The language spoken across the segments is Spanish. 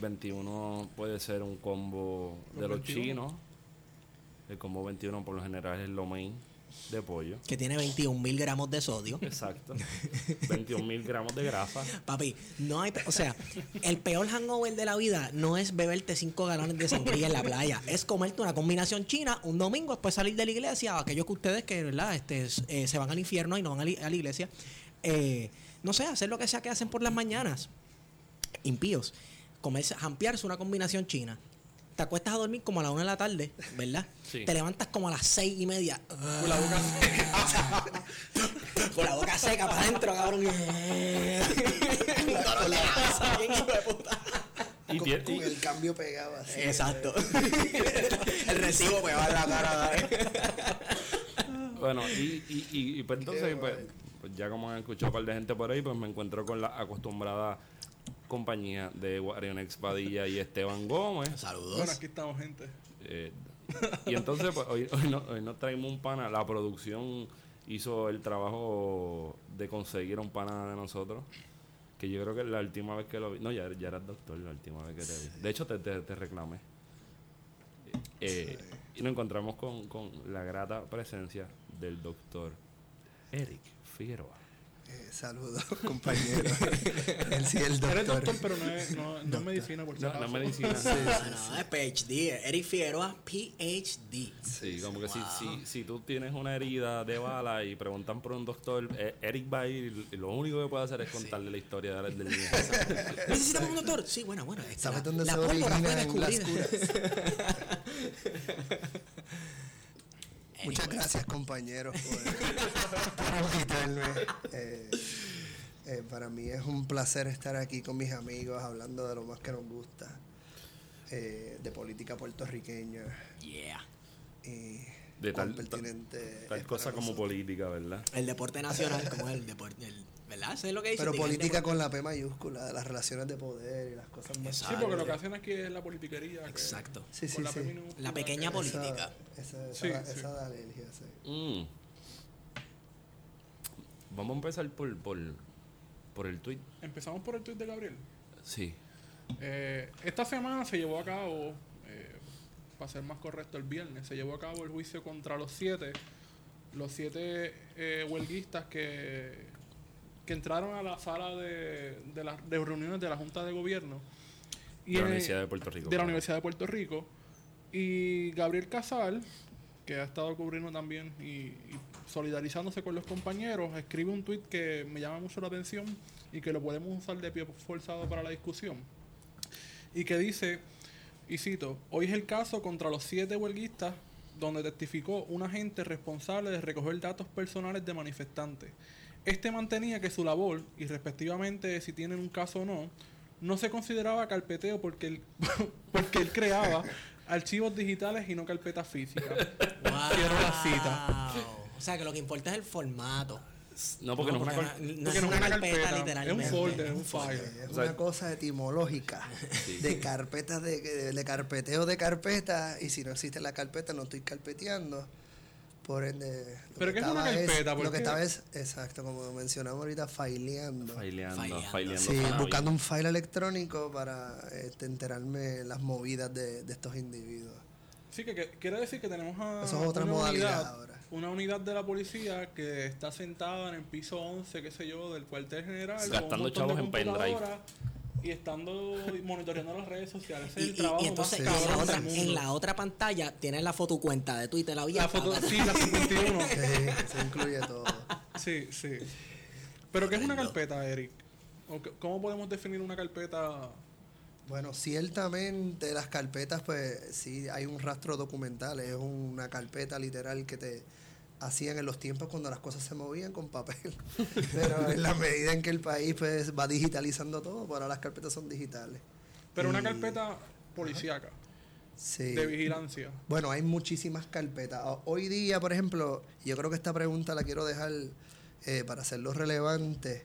21 puede ser un combo Los de los 21. chinos. El combo 21 por lo general es el lo main de pollo. Que tiene 21 mil gramos de sodio. Exacto. 21 mil gramos de grasa. Papi, no hay. O sea, el peor hangover de la vida no es beberte 5 galones de sangría en la playa. Es comerte una combinación china un domingo después salir de la iglesia. Aquellos que ustedes que, ¿verdad? Este, eh, se van al infierno y no van a, li- a la iglesia. eh, no sé, hacer lo que sea que hacen por las mañanas. Impíos. Comerse, jampearse una combinación china. Te acuestas a dormir como a la una de la tarde, ¿verdad? Sí. Te levantas como a las seis y media. Con la boca seca. Con la boca seca para adentro, cabrón. Un dolor de cabeza, bien hijo de puta. Y, con, con y- el cambio pegado así. Exacto. el recibo me va en la cara. bueno, y, y, y, y pues entonces, pues, pues ya como han escuchado un par de gente por ahí, pues me encuentro con la acostumbrada compañía de Guarionex Padilla y Esteban Gómez. Saludos. Bueno, aquí estamos, gente. Eh, y entonces, pues hoy, hoy, no- hoy nos traemos un pana. La producción hizo el trabajo de conseguir un pana de nosotros. Que yo creo que la última vez que lo vi. No, ya, ya eras doctor la última vez que te vi. De hecho, te, te, te reclamé. Eh, y nos encontramos con, con la grata presencia del doctor Eric Figueroa. Eh, saludos, compañero. Él sí, el Eres doctor. doctor, pero no es, no, no es medicina, por No, la medicina. No, no, es PhD. Eric Figueroa, PhD. Sí, como que si, si, si tú tienes una herida de bala y preguntan por un doctor, eh, Eric va a ir y lo único que puede hacer es contarle la historia de la- del niño. ¿Necesitamos un doctor? Sí, bueno, bueno. ¿Sabes la- dónde la se originan las curas? Muchas gracias, compañeros, por, invitarme. Eh, eh, para mí es un placer estar aquí con mis amigos hablando de lo más que nos gusta, eh, de política puertorriqueña Yeah. y De tal- pertinente Tal cosa como política, ¿verdad? El deporte nacional, como el deporte. el- ¿Verdad? Eso es lo que dice. Pero política con la P mayúscula, las relaciones de poder y las cosas más. Sí, porque lo que hacen aquí es la politiquería. que- Exacto. Sí, sí, con la sí. P minúscula, La pequeña que- Esa- política. Esa, esa, Sí, esa sí. da alergia, sí. Mm. Vamos a empezar por, por, por el tweet. Empezamos por el tweet de Gabriel. Sí. Eh, esta semana se llevó a cabo, eh, para ser más correcto, el viernes, se llevó a cabo el juicio contra los siete, los siete eh, huelguistas que, que entraron a la sala de, de las de reuniones de la Junta de Gobierno. De la en- Universidad de Puerto Rico. de la. Universidad de Puerto Rico. Y Gabriel Casal, que ha estado cubriendo también y, y solidarizándose con los compañeros, escribe un tuit que me llama mucho la atención y que lo podemos usar de pie forzado para la discusión. Y que dice, y cito, hoy es el caso contra los siete huelguistas donde testificó un agente responsable de recoger datos personales de manifestantes. Este mantenía que su labor, y respectivamente si tienen un caso o no, no se consideraba carpeteo porque él, porque él creaba archivos digitales y no carpetas físicas. Quiero la cita. O sea, que lo que importa es el formato. No, porque no, es una porque col- no- no Porque es no una carpeta, es un literalmente. folder, es un file. Es O sea, una cosa etimológica de carpetas de, de, de carpeteo de carpeta y si no existe la carpeta no estoy carpeteando por ende lo ¿Pero qué es una carpeta? ¿Por lo que estaba es exacto como mencionamos ahorita faileando Faileando, Faileando. faileando. sí buscando un file electrónico para este, enterarme las movidas de, de estos individuos Sí, que, que quiere decir que tenemos a Eso es otra una modalidad unidad, ahora. una unidad de la policía que está sentada en el piso 11, qué sé yo, del cuartel general, Gastando chavos en pendrive. Y estando monitoreando las redes sociales. Es Y, el y- trabajo y entonces más en, la otra, mundo. en la otra pantalla tienes la fotocuenta de Twitter abierta. La foto, sí, la 51. Sí, se incluye todo sí, sí. Pero ¿qué es una carpeta, Eric? ¿O qué- ¿Cómo podemos definir una carpeta? Bueno, ciertamente las carpetas, pues sí, hay un rastro documental, es una carpeta literal que te hacían en los tiempos cuando las cosas se movían con papel. Pero en la medida en que el país pues va digitalizando todo, pues ahora las carpetas son digitales. Pero una carpeta policíaca, Sí. de vigilancia. Bueno, hay muchísimas carpetas. O- Hoy día, por ejemplo, yo creo que esta pregunta la quiero dejar eh, para hacerlo relevante.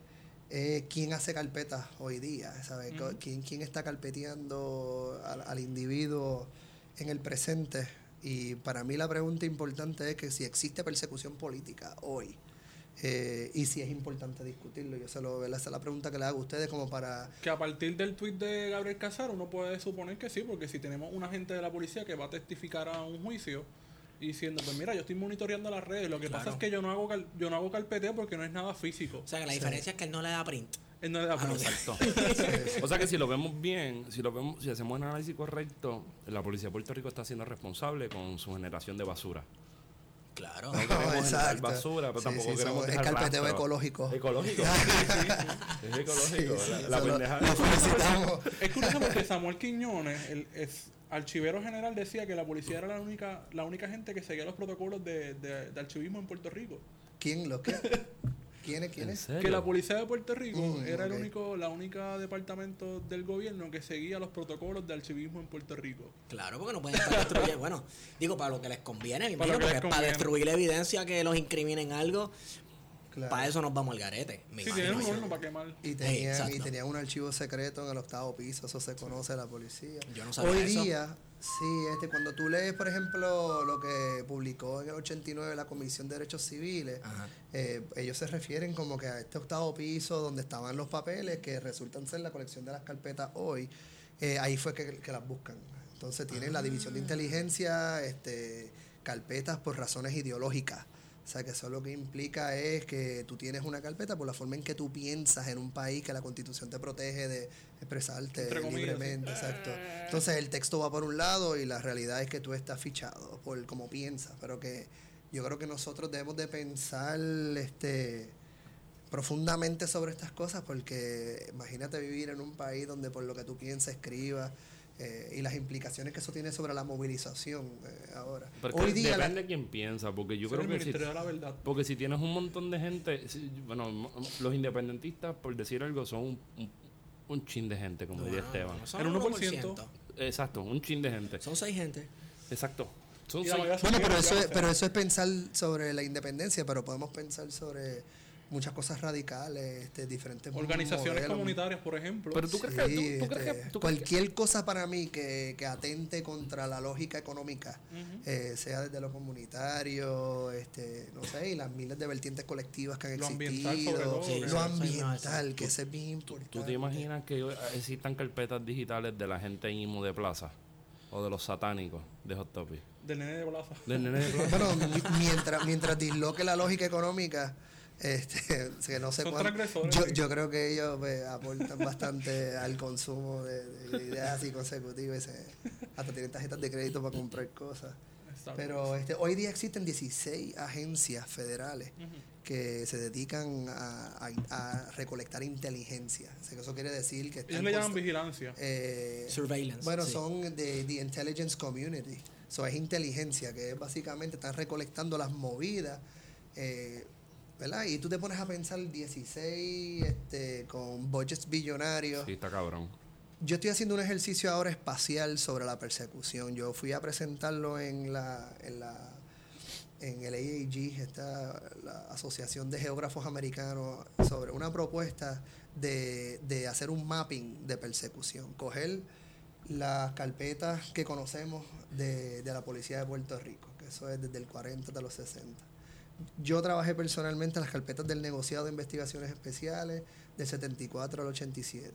eh, ¿Quién hace carpetas hoy día? ¿Quién, ¿Quién está carpeteando al, al individuo en el presente? Y para mí la pregunta importante es que si existe persecución política hoy Eh, y si es importante discutirlo. Yo se. Esa es la pregunta que le hago a ustedes como para... Que a partir del tuit de Gabriel Casar uno puede suponer que sí, porque si tenemos un agente de la policía que va a testificar a un juicio diciendo, pues mira, yo estoy monitoreando las redes, lo que pasa es que yo no hago cal- yo no hago carpeteo porque no es nada físico. O sea, que la diferencia es que él no le da print. Él no le da Ah, no. Exacto. O sea que si lo vemos bien, si lo vemos, si hacemos un análisis correcto, la policía de Puerto Rico está siendo responsable con su generación de basura. Claro. No queremos generar exacto. basura, pero Sí, tampoco sí, queremos dejar carpeteo rastro. ecológico. Ecológico. Es ecológico. Sí, la sí, la pendeja-. Es curioso porque Samuel Quiñones, el es, archivero general, decía que la policía era la única, la única gente que seguía los protocolos de, de- de archivismo en Puerto Rico. ¿Quién? ¿Lo qué? ¿Quiénes? ¿En ¿Quiénes? Que la policía de Puerto Rico Mm, era el único, la única departamento del gobierno que seguía los protocolos de archivismo en Puerto Rico. Claro, porque no pueden estar destruyendo. Bueno, digo, para lo que les conviene, Para imagino, porque les para destruir la evidencia que los incriminen algo, Claro. para eso nos vamos al garete. Me imagino tienen un horno para quemar. Y tenían, y tenían un archivo secreto en el octavo piso, eso se conoce la policía. Yo no sabía Hoy eso. día, sí, este, cuando tú lees, por ejemplo, lo que publicó en el 89 la Comisión de Derechos Civiles, eh, ellos se refieren como que a este octavo piso donde estaban los papeles que resultan ser la colección de las carpetas hoy, eh, ahí fue que, que las buscan. Entonces tienen la división de Ah. inteligencia, este, carpetas por razones ideológicas. O sea, que eso lo que implica es que tú tienes una carpeta por la forma en que tú piensas en un país que la constitución te protege de expresarte libremente. Exacto. Entonces el texto va por un lado y la realidad es que tú estás fichado por cómo piensas, pero que yo creo que nosotros debemos de pensar este profundamente sobre estas cosas porque imagínate vivir en un país donde por lo que tú piensas escribas eh, y las implicaciones que eso tiene sobre la movilización eh, ahora. Pero Hoy día la- depende de quién piensa, porque yo creo que si, la porque si tienes un montón de gente, si- bueno, los independentistas, por decir algo, son un, un, un chin de gente, como diría No, Esteban. no, El 1%. 1%. Exacto, un chin de gente. Son seis gente. Exacto. Son la seis- Bueno, pero eso, es, pero eso es pensar sobre la independencia, pero podemos pensar sobre muchas cosas radicales, este, diferentes Organizaciones modelos. comunitarias, por ejemplo. Pero tú crees Sí, que... Tú, tú crees este, que, tú crees que- cualquier cosa para mí que, que atente contra la lógica económica, eh, sea desde lo comunitario, este, no sé, y las miles de vertientes colectivas que han Lo existido, ambiental sobre todo, Sí, lo ambiental, que ese es bien importante. ¿Tú te imaginas que existan carpetas digitales de la gente imo de plaza? O de los satánicos de Hot Topic. Del nene de plaza. Del nene de plaza. Bueno, mientras, mientras disloque la lógica económica, este, que no sé Son cuán- yo, creo que ellos pues, aportan bastante al consumo de, de ideas así consecutivas. se- hasta tienen tarjetas de crédito para comprar cosas. Pero este, hoy día existen 16 agencias federales que se dedican a, a- a recolectar inteligencia. O sea, que eso quiere decir que están Ellos le llaman vigilancia. eh, Surveillance. bueno, sí. son de The Intelligence Community. Eso es inteligencia, que es básicamente están recolectando las movidas. eh, ¿Verdad? Y tú te pones a pensar 16 este, con budgets billonarios. Sí, está cabrón. Yo estoy haciendo un ejercicio ahora espacial sobre la persecución. Yo fui a presentarlo en la, en la en el AAG, esta, la Asociación de Geógrafos Americanos, sobre una propuesta de, de hacer un mapping de persecución. Coger las carpetas que conocemos de, de la Policía de Puerto Rico, que eso es desde el 40 hasta los 60. Yo trabajé personalmente en las carpetas del negociado de investigaciones especiales del 74 al 87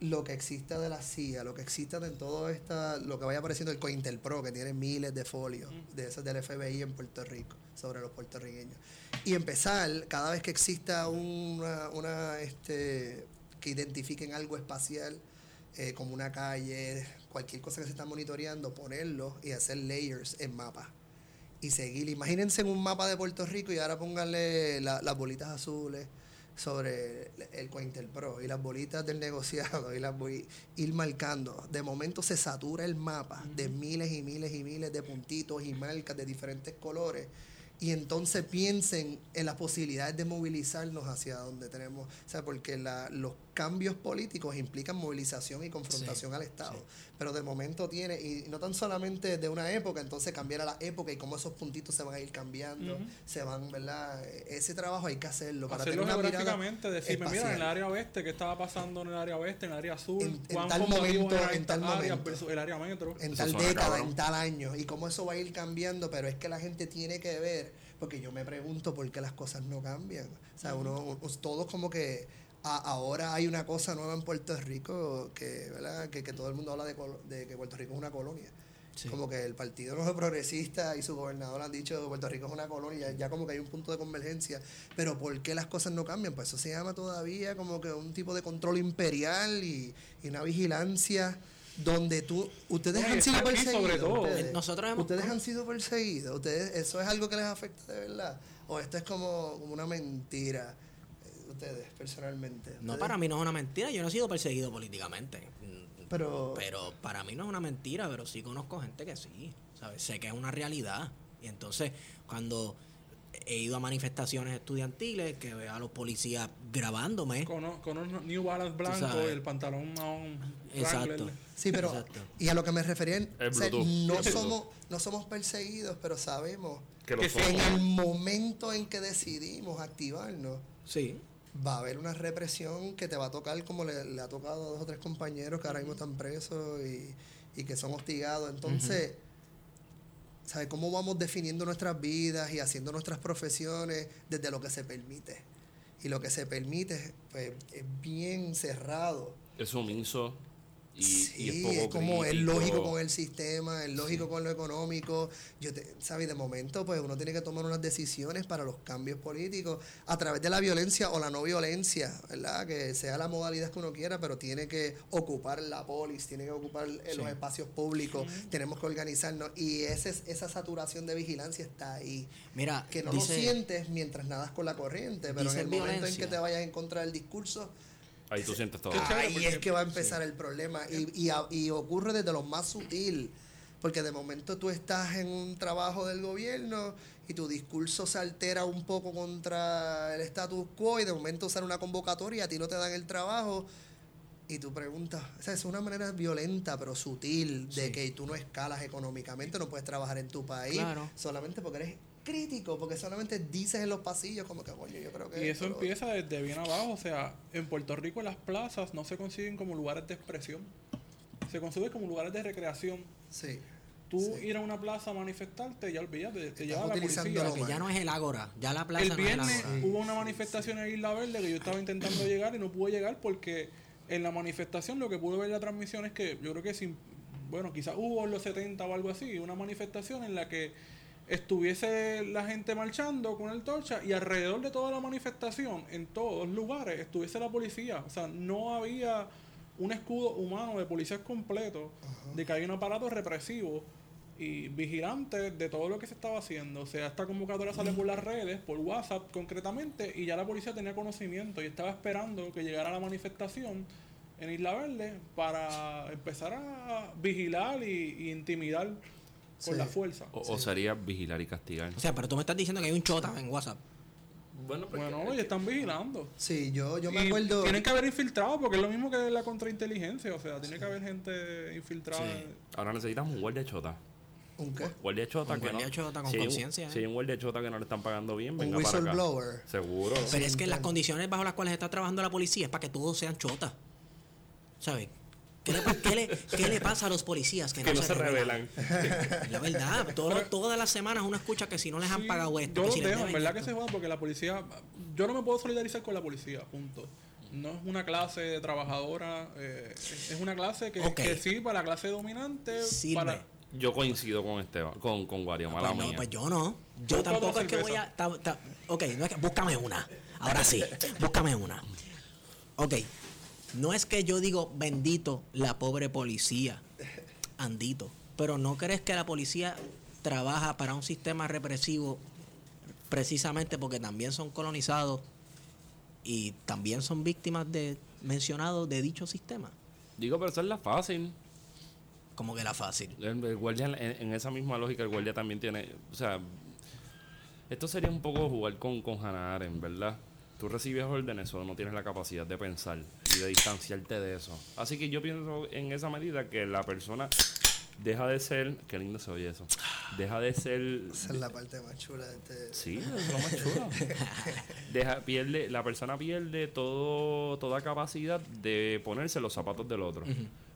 lo que exista de la CIA, lo que exista de todo esta, lo que vaya apareciendo el COINTELPRO, que tiene miles de folios de esos del FBI en Puerto Rico, sobre los puertorriqueños. Y empezar, cada vez que exista una, una este, que identifiquen algo espacial, eh, como una calle, cualquier cosa que se está monitoreando, ponerlo y hacer layers en mapas. Y seguir, imagínense en un mapa de Puerto Rico y ahora pónganle la- las bolitas azules sobre el, el COINTELPRO y las bolitas del negociado y las voy ir marcando. De momento se satura el mapa de miles y miles y miles de puntitos y marcas de diferentes colores. Y entonces piensen en las posibilidades de movilizarnos hacia donde tenemos, o sea, porque la- los cambios políticos implican movilización y confrontación Sí, al Estado. sí. Pero de momento tiene, y no tan solamente de una época, entonces cambiar a la época y cómo esos puntitos se van a ir cambiando, se van, ¿verdad? Ese trabajo hay que hacerlo para Hacerlo tener una mirada geográficamente, decirme, mira, en el área oeste, ¿qué estaba pasando en el área oeste, en el área sur? En- en ¿Cuán tal momento, en tal momento. el área metro? en tal década, en tal año, y cómo eso va a ir cambiando, pero es que la gente tiene que ver, porque yo me pregunto por qué las cosas no cambian. O sea, uno, todos como que a- ahora hay una cosa nueva en Puerto Rico que, ¿verdad? que, que todo el mundo habla de, de que Puerto Rico es una colonia. Sí. Como que el Partido Progresista y su gobernador han dicho que Puerto Rico es una colonia, ya como que hay un punto de convergencia. Pero ¿por qué las cosas no cambian? Pues eso se llama todavía como que un tipo de control imperial y, y una vigilancia donde tú, ustedes han sido perseguidos. sobre todo. ustedes. Nosotros hemos- ustedes han sido perseguidos. Ustedes, ¿Eso es algo que les afecta de verdad? ¿O esto es como, como una mentira? Ustedes, personalmente. No, para mí no es una mentira. Yo no he sido perseguido políticamente. Mm, Pero, Pero para mí no es una mentira, pero sí conozco gente que sí. ¿sabes? Sé que es una realidad. Y entonces, cuando he ido a manifestaciones estudiantiles, que veo a los policías grabándome. Con, unos- con unos New Balance blanco el pantalón marrón Exacto. Wrangler. Sí, pero Exacto. y a lo que me refería, o sea, no somos no somos perseguidos, pero sabemos Que Que en el momento en que decidimos activarnos Sí. Va a haber una represión que te va a tocar como le, le ha tocado a dos o tres compañeros que ahora mismo están presos y, y que son hostigados. Entonces, ¿sabes cómo vamos definiendo nuestras vidas y haciendo nuestras profesiones desde lo que se permite? Y lo que se permite pues, es bien cerrado. Es sumiso y, sí, y es como es lógico con el sistema, es lógico con lo económico. Yo te, ¿sabes? De momento, pues uno tiene que tomar unas decisiones para los cambios políticos a través de la violencia o la no violencia, ¿verdad? Que sea la modalidad que uno quiera, pero tiene que ocupar la polis, tiene que ocupar eh, los espacios públicos, tenemos que organizarnos y ese, esa saturación de vigilancia está ahí. Mira, Que no dice, lo sientes mientras nadas con la corriente, pero en el momento en que te vayas en contra del discurso, Ahí tú sientes todo. Ahí porque- es que va a empezar el problema. Y, y, ocurre desde lo más sutil. Porque de momento tú estás en un trabajo del gobierno y tu discurso se altera un poco contra el status quo y de momento sale una convocatoria y a ti no te dan el trabajo. Y tú preguntas, o sea, es una manera violenta pero sutil de Sí. que tú no escalas económicamente, no puedes trabajar en tu país Claro. solamente porque eres crítico, porque solamente dices en los pasillos como que, coño, yo creo que... Y eso lo empieza desde bien abajo. O sea, en Puerto Rico las plazas no se consiguen como lugares de expresión. Se consiguen como lugares de recreación. otro". Sí. Tú Sí. ir a una plaza a manifestarte, ya olvídate, te lleva la policía. que ya no es el Ágora, ya la plaza El no es el viernes Ágora. hubo una manifestación en Isla Verde que yo estaba intentando llegar y no pude llegar porque en la manifestación lo que pude ver en la transmisión es que yo creo que sin, bueno, quizás hubo en los 70 o algo así, una manifestación en la que estuviese la gente marchando con el torcha y alrededor de toda la manifestación, en todos lugares, estuviese la policía. O sea, no había un escudo humano de policías completo, de que hay un aparato represivo y vigilante de todo lo que se estaba haciendo. O sea, esta convocatoria sale por las redes, por WhatsApp concretamente, y ya la policía tenía conocimiento y estaba esperando que llegara la manifestación en Isla Verde para empezar a vigilar y, y intimidar Sí. la fuerza. O, o sería vigilar y castigar. O sea, pero tú me estás diciendo que hay un chota en WhatsApp. Bueno, porque- Bueno, y están vigilando. Sí, yo, yo me Y acuerdo... Tienen que haber infiltrado, porque es lo mismo que la contrainteligencia. O sea, tiene que haber gente infiltrada. Sí. ahora necesitamos un guardia chota. ¿Un qué? Guardia chota Un que guardia no. chota con si un- conciencia, Si ¿eh? hay un guardia chota que no le están pagando bien, Un venga para acá. whistleblower. Seguro. Pero es que las condiciones bajo las cuales está trabajando la policía es para que todos sean chotas. ¿Sabes? ¿Qué le, qué le- qué le pasa a los policías que no, que no se revelan. La verdad, todo- todas las semanas uno escucha que si no les han Sí, pagado esto, Yo los si dejo, en verdad que se jodan porque la policía. Yo no me puedo solidarizar con la policía, punto. No es una clase trabajadora, eh, es una clase que, que sí para la clase dominante. Sirve. Para, Yo coincido con Esteban, con, con Guario, mala Pues no, mía. pues yo no. Yo Busca tampoco es que voy a. ta- ta- ok, no es que, búscame una. Ahora sí, búscame una. Ok, no es que yo digo bendito la pobre policía, Andito, pero ¿no crees que la policía trabaja para un sistema represivo precisamente porque también son colonizados y también son víctimas de mencionados de dicho sistema? Digo, pero esa es la fácil. Como que la fácil. El, el guardia, en, en esa misma lógica, el guardia también tiene. O sea, esto sería un poco jugar con, con Hannah Arendt, ¿verdad? Tú recibes órdenes o no tienes la capacidad de pensar y de distanciarte de eso. Así que yo pienso en esa medida que la persona deja de ser. Qué lindo se oye eso. Deja de ser. Esa es la parte más chula de este... Sí, es lo más chulo. Deja, pierde, la persona pierde todo, toda capacidad de ponerse los zapatos del otro.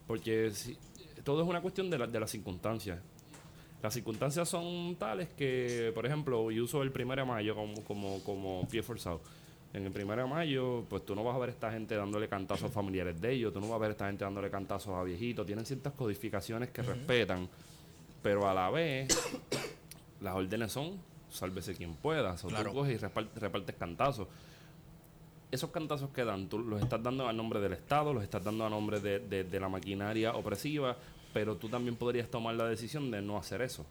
Porque si- todo es una cuestión de, la- de las circunstancias. Las circunstancias son tales que, por ejemplo, yo uso el primero de mayo como, como, como pie forzado. En el primero de mayo, pues tú no vas a ver a esta gente dándole cantazos a familiares de ellos, tú no vas a ver a esta gente dándole cantazos a viejitos. Tienen ciertas codificaciones que respetan, pero a la vez las órdenes son sálvese quien pueda. O Claro. tú coges y repar- repartes cantazos. Esos cantazos que dan, tú los estás dando a nombre del Estado, los estás dando a nombre de, de- de la maquinaria opresiva, pero tú también podrías tomar la decisión de no hacer eso.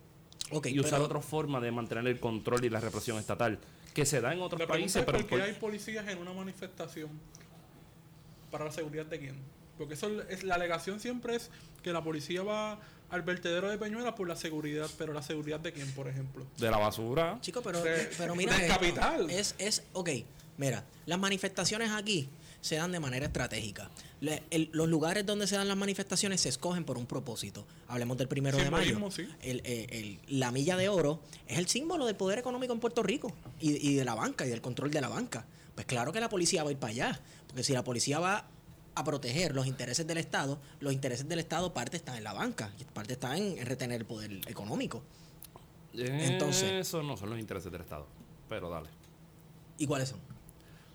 Y usar pero- otra forma de mantener el control y la represión estatal, que se da en otros La pregunta países, es pero por qué hay policías en una manifestación para la seguridad de quién. Porque eso es la alegación siempre es que la policía va al vertedero de Peñuelas por la seguridad, pero la seguridad de quién, por ejemplo. de la basura. Chico, pero, De- pero mira. del capital. Es, es, ok, mira, las manifestaciones aquí se dan de manera estratégica. Le- el- los lugares donde se dan las manifestaciones se escogen por un propósito. Hablemos del primero de mayo. Sí. El- eh, el- la milla de oro es el símbolo del poder económico en Puerto Rico y, y de la banca y del control de la banca. Pues claro que la policía va a ir para allá, porque si la policía va a proteger los intereses del Estado, los intereses del Estado parte están en la banca, y parte están en, en retener el poder económico. Entonces- Eso no son los intereses del Estado. Pero dale. ¿Y cuáles son?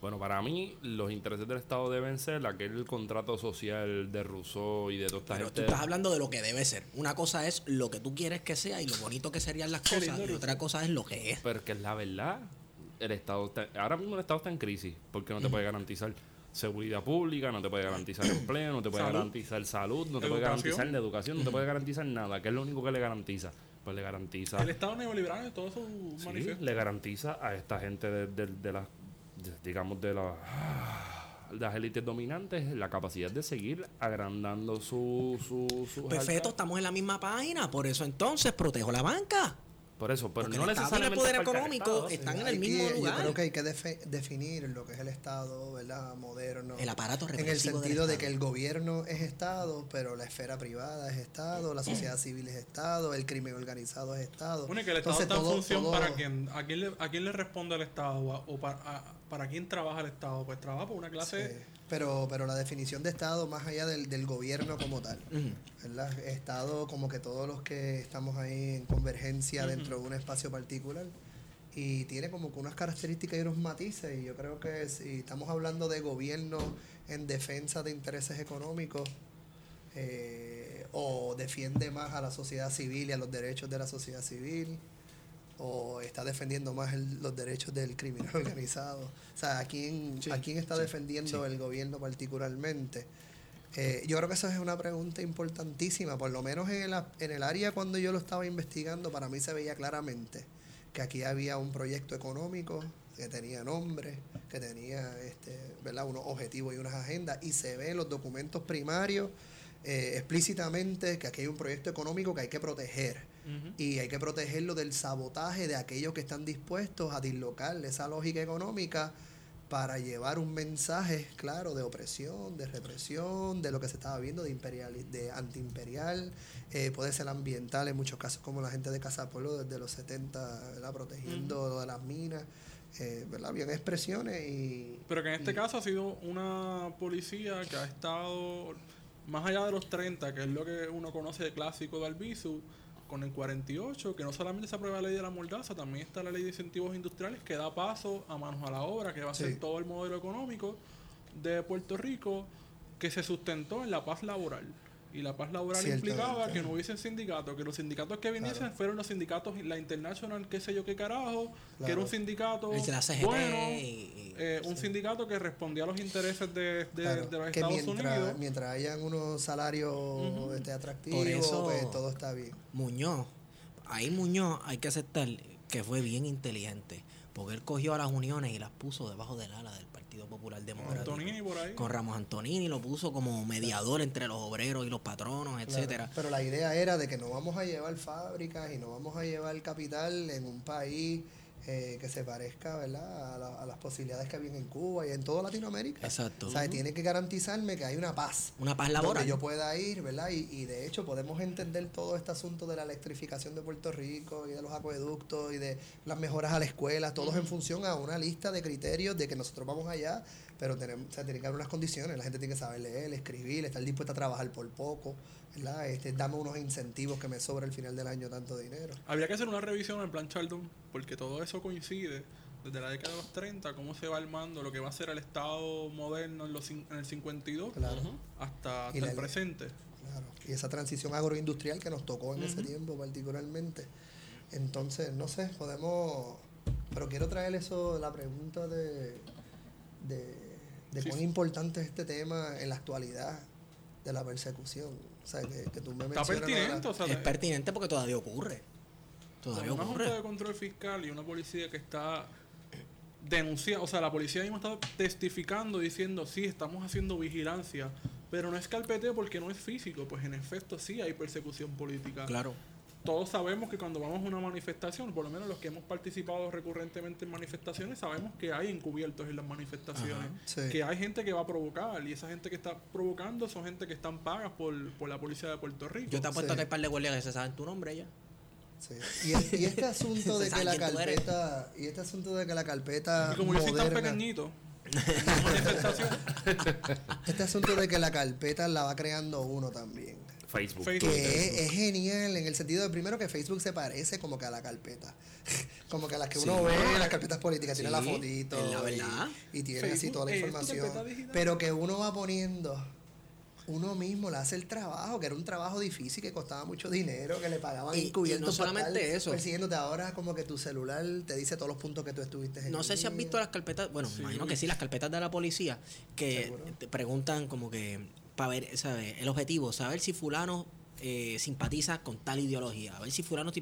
Bueno, para mí, los intereses del Estado deben ser aquel contrato social de Rousseau y de toda esta Pero tú gente. estás hablando de lo que debe ser. Una cosa es lo que tú quieres que sea y lo bonito que serían las cosas. Y otra cosa es lo que es. Pero es que es la verdad. El Estado está, ahora mismo el Estado está en crisis porque no te puede garantizar seguridad pública, no te puede garantizar empleo, no te puede Salud. garantizar salud, no te puede garantizar la educación, no te puede garantizar nada. ¿Qué es lo único que le garantiza? Pues le garantiza, El Estado neoliberal en todo su sí, manifiesto. le garantiza a esta gente de, de- de las, de- digamos, de las las élites dominantes la capacidad de seguir agrandando su, su, sus Perfecto, altas- estamos en la misma página. Por eso entonces protejo la banca. Por eso, pero Porque no el Estado y el necesariamente poder económico Estado. están en el mismo Yo lugar. creo que hay que definir lo que es el Estado, ¿verdad? Moderno. El aparato En el sentido de Estado. que el gobierno es Estado, pero la esfera privada es Estado, la sociedad civil es Estado, el crimen organizado es Estado. Bueno, y que el Estado Entonces, está en todo- función todo- para quién. ¿A quién, le, ¿A quién le responde el Estado? ¿O, o para, a- para quién trabaja el Estado? Pues trabaja por una clase... Sí, pero, pero la definición de Estado más allá del, del gobierno como tal. Estado como que todos los que estamos ahí en convergencia dentro de un espacio particular y tiene como que unas características y unos matices y yo creo que si estamos hablando de gobierno en defensa de intereses económicos eh, o defiende más a la sociedad civil y a los derechos de la sociedad civil o está defendiendo más el- los derechos del crimen organizado. O sea, ¿a quién, Sí, ¿a quién está sí, defendiendo sí. el gobierno particularmente? Eh, yo creo que esa es una pregunta importantísima, por lo menos en el, en el área cuando yo lo estaba investigando, para mí se veía claramente que aquí había un proyecto económico que tenía nombre, que tenía este, ¿verdad? unos objetivos y unas agendas, y se ve en los documentos primarios eh, explícitamente que aquí hay un proyecto económico que hay que proteger. Y hay que protegerlo del sabotaje de aquellos que están dispuestos a dislocar esa lógica económica para llevar un mensaje claro de opresión, de represión, de lo que se estaba viendo, de imperial, de antiimperial, eh, puede ser ambiental en muchos casos, como la gente de Casa Pueblo desde los 70, ¿verdad? protegiendo lo de las minas, eh, ¿verdad? Habían expresiones y... Pero que en este y- caso ha sido una policía que ha estado más allá de los 30, que es lo que uno conoce de clásico de Albizu, con el 48, que no solamente se aprueba la ley de la mordaza, también está la ley de incentivos industriales que da paso a manos a la obra, que va a ser todo el modelo económico de Puerto Rico que se sustentó en la paz laboral. Y la paz laboral implicaba que no hubiesen sindicatos, que los sindicatos que viniesen Claro. fueron los sindicatos, la International, qué sé yo qué carajo, que era un sindicato bueno, y- eh, un sindicato que respondía a los intereses de, de- Claro, de los que Estados mientras, Unidos. mientras hayan unos salarios este, atractivos, eso- pues todo está bien. Muñoz, ahí Muñoz hay que aceptar que fue bien inteligente. Porque él cogió a las uniones y las puso debajo del ala del Partido Popular Democrático. Antonini por ahí. Con Ramos Antonini lo puso como mediador entre los obreros y los patronos, Claro, etcétera. Pero la idea era de que no vamos a llevar fábricas y no vamos a llevar capital en un país eh, que se parezca ¿verdad? A, la- a las posibilidades que había en Cuba y en toda Latinoamérica. Exacto. O sea, tiene que garantizarme que hay una paz. Una paz laboral. Donde yo pueda ir, ¿verdad? Y, y de hecho podemos entender todo este asunto de la electrificación de Puerto Rico y de los acueductos y de las mejoras a la escuela, todos en función a una lista de criterios de que nosotros vamos allá pero tenemos, o sea, tiene que haber unas condiciones. La gente tiene que saber leer, escribir, estar dispuesta a trabajar por poco, ¿verdad? Este, dame unos incentivos que me sobra al final del año tanto dinero. Habría que hacer una revisión en plan Chaldon, porque todo eso coincide desde la década de los 30, cómo se va armando lo que va a ser el Estado moderno en, los, en el 52 Claro. hasta, hasta el presente. Claro, y esa transición agroindustrial que nos tocó en ese tiempo particularmente. Entonces, no sé, podemos... Pero quiero traer eso, la pregunta de, de, de Sí, cuán sí. importante es este tema en la actualidad de la persecución. O sea, que, que tú me Está pertinente, o sea, Es pertinente porque todavía ocurre. Todavía una junta ocurre. de control fiscal y una policía que está denunciando, o sea, la policía misma está testificando diciendo, sí, estamos haciendo vigilancia, pero no es carpeteo porque no es físico, pues en efecto sí hay persecución política. Claro. Todos sabemos que cuando vamos a una manifestación, por lo menos los que hemos participado recurrentemente en manifestaciones, sabemos que hay encubiertos en las manifestaciones, Ajá, sí. que hay gente que va a provocar y esa gente que está provocando son gente que están pagas por, por la policía de Puerto Rico. Yo te apuesto Sí. que hay par de guardias que se saben tu nombre ya. Sí. Y, es- y este asunto de que la carpeta... Y este asunto de que la carpeta y como yo soy tan pequeñito, manifestación, Este asunto de que la carpeta la va creando uno también. Facebook. Facebook. Que es, genial en el sentido de primero que Facebook se parece como que a la carpeta. como que a las que uno ve, las carpetas políticas, tiene la fotito. la verdad. Y, y tiene así toda la información. Pero que uno va poniendo, uno mismo le hace el trabajo, que era un trabajo difícil, que costaba mucho dinero, que le pagaban Y- y no solamente eso. Persiguiéndote ahora como que tu celular te dice todos los puntos que tú estuviste en No sé si has visto las carpetas, bueno, Sí. imagino que sí, las carpetas de la policía, que Seguro. te preguntan como que, para ver, ¿sabes? El objetivo, saber si fulano eh, simpatiza con tal ideología, a ver si fulano...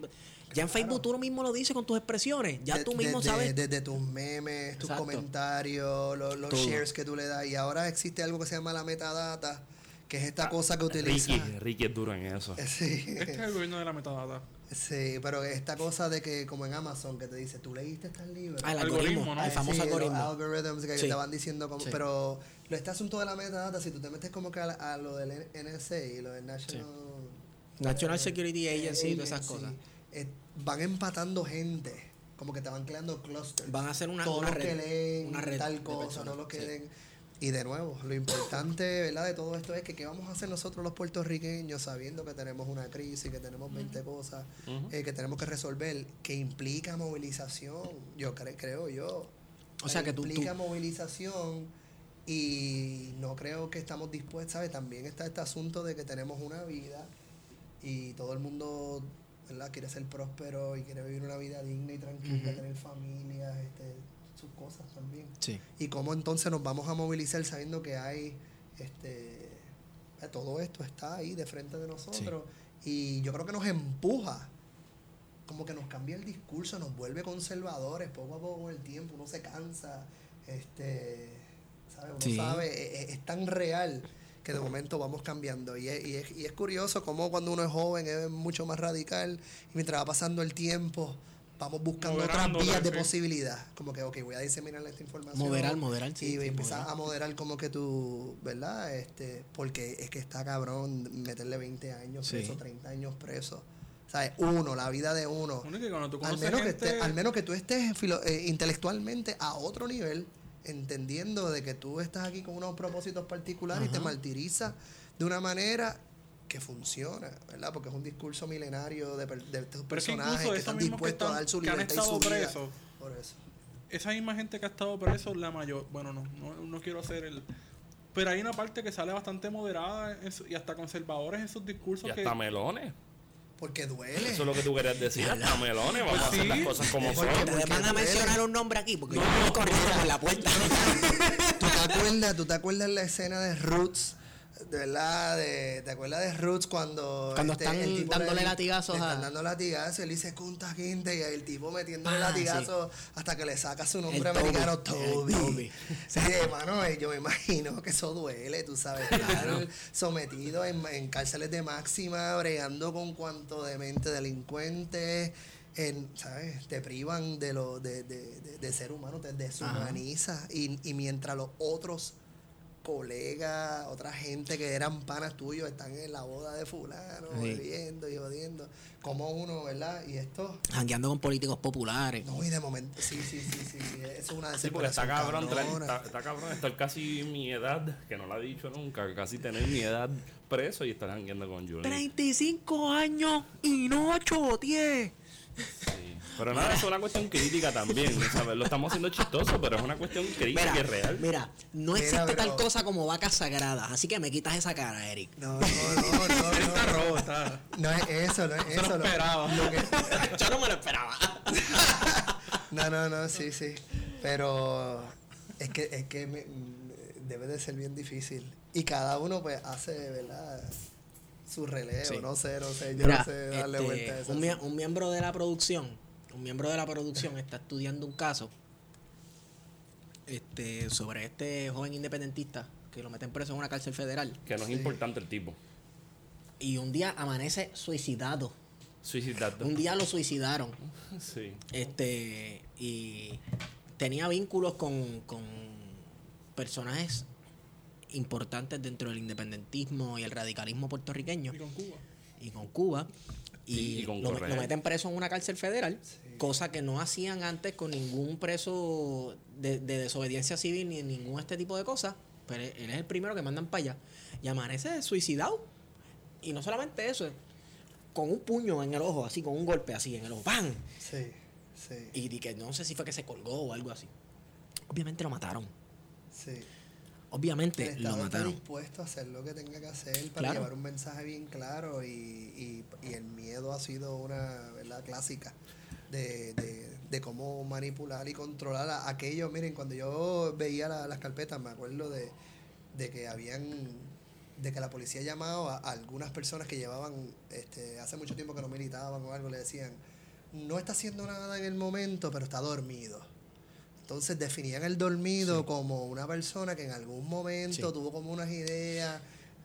Ya en Facebook tú mismo lo dices con tus expresiones, ya De- tú mismo desde, sabes... Desde tus memes, tus Exacto. comentarios, los, shares que tú le das. Y ahora existe algo que se llama la metadata, que es esta cosa que utiliza. Ricky, Ricky es duro en eso. Sí, este es el gobierno de la metadata. Sí, pero esta cosa de que, como en Amazon, que te dice, tú leíste tal libro. Ah, el Algoritmo, algoritmo, ¿no? el famoso Sí, los algoritmo. algorithms que Sí. te van diciendo como, Sí. pero lo- este asunto de la metadata, si tú te metes como que a, lo del NSA, lo del National, National eh, Security Agency y todas esas cosas. eh, van empatando gente, como que te van creando clusters. Van a hacer una, todos una los que red, leen una red tal cosa, no los que sí. leen. Y de nuevo, lo importante ¿verdad? de todo esto es que qué vamos a hacer nosotros los puertorriqueños sabiendo que tenemos una crisis, que tenemos 20 cosas eh, que tenemos que resolver, que implica movilización, yo cre- creo yo. O sea, que tú- Implica tú- movilización y no creo que estamos dispuestos, ¿sabes? También está este asunto de que tenemos una vida y todo el mundo ¿verdad? quiere ser próspero y quiere vivir una vida digna y tranquila, tener familia, este, sus cosas también. Sí. Y cómo entonces nos vamos a movilizar sabiendo que hay este eh, todo esto está ahí de frente de nosotros y yo creo que nos empuja como que nos cambia el discurso, nos vuelve conservadores poco a poco con el tiempo, uno se cansa, este, ¿sabe? Uno Sí. sabe, e- e- es, tan real que de momento vamos cambiando. Y es, y, es, y es curioso cómo cuando uno es joven es mucho más radical y mientras va pasando el tiempo vamos buscando otras vías de sí. posibilidad. Como que, ok, voy a diseminar esta información. Moderar, moderar, sí, Y sí, empezar moderar. a moderar como que tú, ¿verdad? Este, porque es que está cabrón meterle 20 años Sí. preso, 30 años preso. ¿Sabes? Uno, la vida de uno. Uno que cuando tú Al conoces menos, que al menos que tú estés filo- eh, intelectualmente a otro nivel, entendiendo de que tú estás aquí con unos propósitos particulares y te Ajá. martirizas de una manera que funciona, ¿verdad? Porque es un discurso milenario de, per- de estos Pero que personajes que esos están que dispuestos a dar su que han libertad y su estado vida. presos, Por eso. esa misma gente que ha estado preso, la mayor, bueno, no, no, no quiero hacer el... Pero hay una parte que sale bastante moderada su- y hasta conservadores en sus discursos Y que... hasta melones. Porque duele. Eso es lo que tú querías decir. Hasta melones. Vamos a hacer sí. las cosas como Porque- son. Ustedes van a mencionar un nombre aquí porque yo estoy corriendo por la puerta. ¿Tú te acuerdas, tú te acuerdas la escena de Roots? De verdad, de, ¿te acuerdas de Roots cuando, Cuando están el tipo dándole le- latigazos le a- están dando latigazos, él dice junta gente y el tipo metiéndole Ah, latigazos hasta que le saca su nombre El americano, Toby. Toby. Sí, hermano, yo me imagino que eso duele, tú sabes, estar sometido en, en cárceles de máxima, bregando con cuanto de mente delincuentes, en, ¿sabes? Te privan de lo de, de, de- de ser humano, te deshumaniza. Y, y mientras los otros colegas, otra gente que eran panas tuyos, están en la boda de fulano, Sí. bebiendo y jodiendo. Como uno, ¿verdad? Y esto, Jangueando con políticos populares. no, y de momento, sí, sí, sí, sí, sí, eso es una Sí, porque está cabrón, está, está cabrón estar casi mi edad, que no la he dicho nunca, casi tener mi edad preso y estar jangueando con Julian. 35 años y no 8 o 10. Sí. Pero nada, es una cuestión crítica también, ¿sabes? Lo estamos haciendo chistoso, pero es una cuestión crítica Mira, y real. mira, no Mira, existe pero- tal cosa como vacas sagradas, así que me quitas esa cara, Eric. No, no, no, no, Está no. robo, está. No es eso, no es Eso eso. lo lo- esperaba. lo que- Yo no me lo esperaba. No, no, no, sí, sí. Pero es que, es que me- debe de ser bien difícil. Y cada uno pues hace, ¿verdad? Su relevo, Sí. no sé, no sé, yo Mira, no sé darle este, vuelta a eso. un, mie- un miembro de la producción, un miembro de la producción está estudiando un caso este, sobre este joven independentista que lo meten preso en una cárcel federal Que no es Sí. importante el tipo. y un día amanece suicidado. Suicidarte. Un día lo suicidaron. Sí. Este, y tenía vínculos con, con personajes importantes dentro del independentismo y el radicalismo puertorriqueño Y con Cuba. y con Cuba. Y, Y- y con lo, lo meten preso en una cárcel federal, Sí. Cosa que no hacían antes con ningún preso de, de desobediencia civil ni ningún este tipo de cosas. Pero él él es el primero que mandan para allá. Y amanece suicidado. Y no solamente eso, con un puño en el ojo, así, con un golpe así en el ojo. ¡Pam! Sí, sí, Y, di que no sé si fue que se colgó o algo así. Obviamente lo mataron. sí. Obviamente El lo Estado está mataron. dispuesto a hacer lo que tenga que hacer para Claro. llevar un mensaje bien claro y, y- y el miedo ha sido una verdad clásica de, de- de cómo manipular y controlar a aquello. Miren, cuando yo veía la- las carpetas me acuerdo de, de que habían de que la policía llamaba a algunas personas que llevaban este, hace mucho tiempo que no militaban o algo le decían no está haciendo nada en el momento pero está dormido entonces definían el dormido como una persona que en algún momento Sí. tuvo como unas ideas,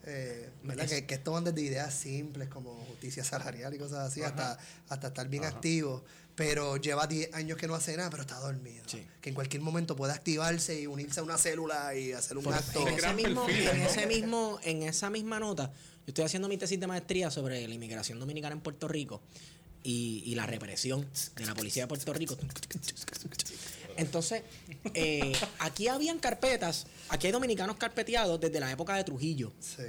eh, ¿verdad? Es- Que, que esto van desde ideas simples como justicia salarial y cosas así, hasta, hasta estar bien Ajá. activo. Pero lleva 10 años que no hace nada, pero está dormido. Sí. Que en cualquier momento puede activarse y unirse a una célula y hacer un Por- acto. en, ese mismo, en, ¿no? ese mismo, en esa misma nota, yo estoy haciendo mi tesis de maestría sobre la inmigración dominicana en Puerto Rico y, y la represión de la policía de Puerto Rico. Entonces, eh, aquí habían carpetas, aquí hay dominicanos carpeteados desde la época de Trujillo. Sí.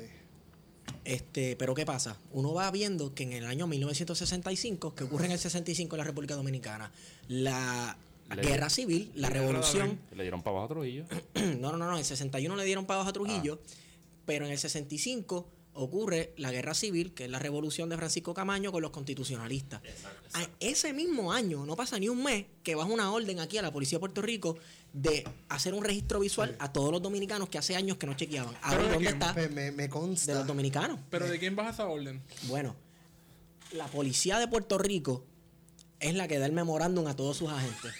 Este, pero ¿qué pasa? Uno va viendo que en el año 1965, que ocurre en el 65 en la República Dominicana, la Le- guerra civil, la revolución, Le dieron para abajo a Trujillo. no, no, no, en el 61 le dieron pagos a Trujillo, pero en el 65 ocurre la guerra civil, que es la revolución de Francisco Camaño con los constitucionalistas. A ese mismo año, no pasa ni un mes, que baja una orden aquí a la Policía de Puerto Rico de hacer un registro visual a todos los dominicanos que hace años que no chequeaban. A ¿Pero ver de dónde quién? está me, de los dominicanos. Pero ¿de quién baja esa orden? Bueno, la policía de Puerto Rico es la que da el memorándum a todos sus agentes.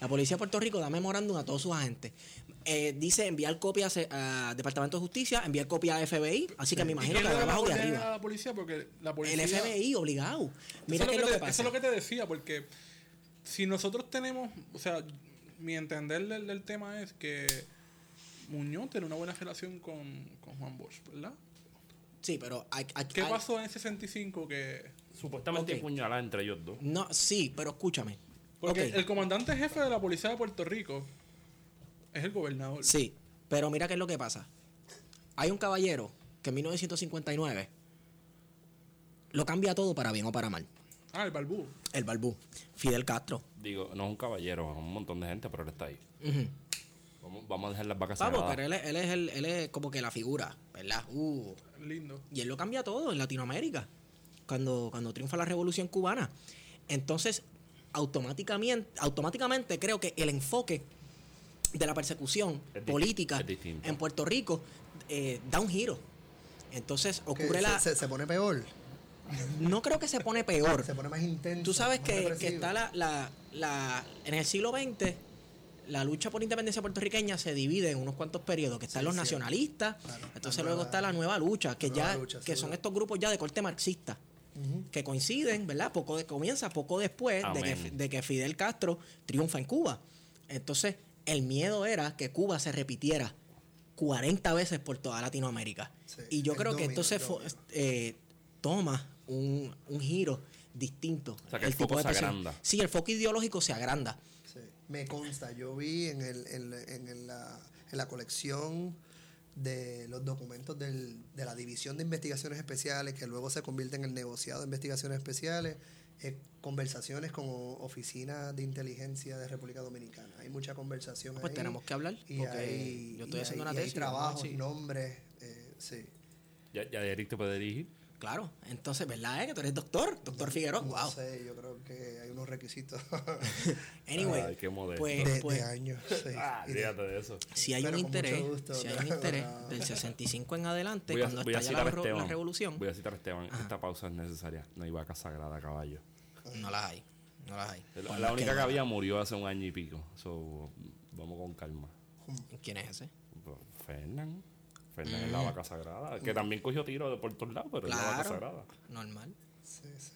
La policía de Puerto Rico da memorándum a todos sus agentes. Eh, dice enviar copias eh, a Departamento de Justicia, enviar copias a FBI, así que me ¿Y imagino que de abajo de arriba. a la policía? Porque la policía... El FBI obligado. Mira eso, qué es lo te, que pasa. eso es lo que te decía, porque si nosotros tenemos, o sea, mi entender del, del tema es que Muñoz tiene una buena relación con, con Juan Bosch, ¿verdad? Sí, pero hay, hay- ¿Qué pasó en ese 65 que... Supuestamente Ok. hay puñalada entre ellos dos. No, sí, pero escúchame. Porque el comandante jefe de la policía de Puerto Rico es el gobernador. Sí, pero mira qué es lo que pasa. Hay un caballero que en 1959 lo cambia todo para bien o para mal. Ah, el Balbú. El Balbú, Fidel Castro. Digo, no es un caballero, es un montón de gente, pero él está ahí. Vamos, vamos a dejar las vacas Vamos, pero él es, él es el- él es como que la figura, ¿verdad? Uh, Lindo. y él lo cambia todo en Latinoamérica, cuando, cuando triunfa la revolución cubana. Entonces, automáticamente, automáticamente creo que el enfoque de la persecución Es política en Puerto Rico eh, da un giro. Entonces ocurre se, la... se- se pone peor. No creo que se pone peor. Se pone más intenso. Tú sabes que, que está la, la, la- En el siglo XX, la lucha por independencia puertorriqueña se divide en unos cuantos periodos, que están Sí, los nacionalistas, Claro, entonces luego nueva- está la nueva lucha, que nueva ya lucha, que son estos grupos ya de corte marxista, que coinciden, ¿verdad? Poco de, comienza poco después de que, de que Fidel Castro triunfa en Cuba. Entonces, el miedo era que Cuba se repitiera 40 veces por toda Latinoamérica. Sí, y yo creo que domino, domino. eh, toma un, un giro distinto. O sea, que el foco se presión. agranda. Sí, el foco ideológico se agranda. Sí, me consta. Yo vi en, el, en, la- en el- la, en la colección de los documentos del- de la División de Investigaciones Especiales, que luego se convierte en el negociado de investigaciones especiales, eh, conversaciones con oficinas de inteligencia de República Dominicana. Hay mucha conversación Pues ahí. tenemos que hablar. Y porque hay, yo estoy y haciendo hay- una y hay tesis. a ver trabajos, nombres, eh, sí. Ya, ya Eric te puede dirigir. Claro, entonces, ¿verdad? eh? Que tú eres doctor, doctor Figueroa. No wow. sé, yo creo que hay unos requisitos Anyway, Ay, qué pues, de, pues, de años. sí. Ah, Y de- fíjate de eso. si hay Pero un interés, gusto, si hay un interés no. del 65 en adelante, Voy a, cuando voy a estalla citar la, Esteban. la revolución, Voy a citar a Esteban. Esta pausa es necesaria. No hay vaca sagrada, caballo. no las hay. No las hay. La, la única que había murió hace un año y pico. So, vamos con calma. ¿Quién es ese? Fernán. Fernán es la vaca sagrada. Que también cogió tiro de por todos lados, pero es la vaca Claro. sagrada. Normal. Sí, sí.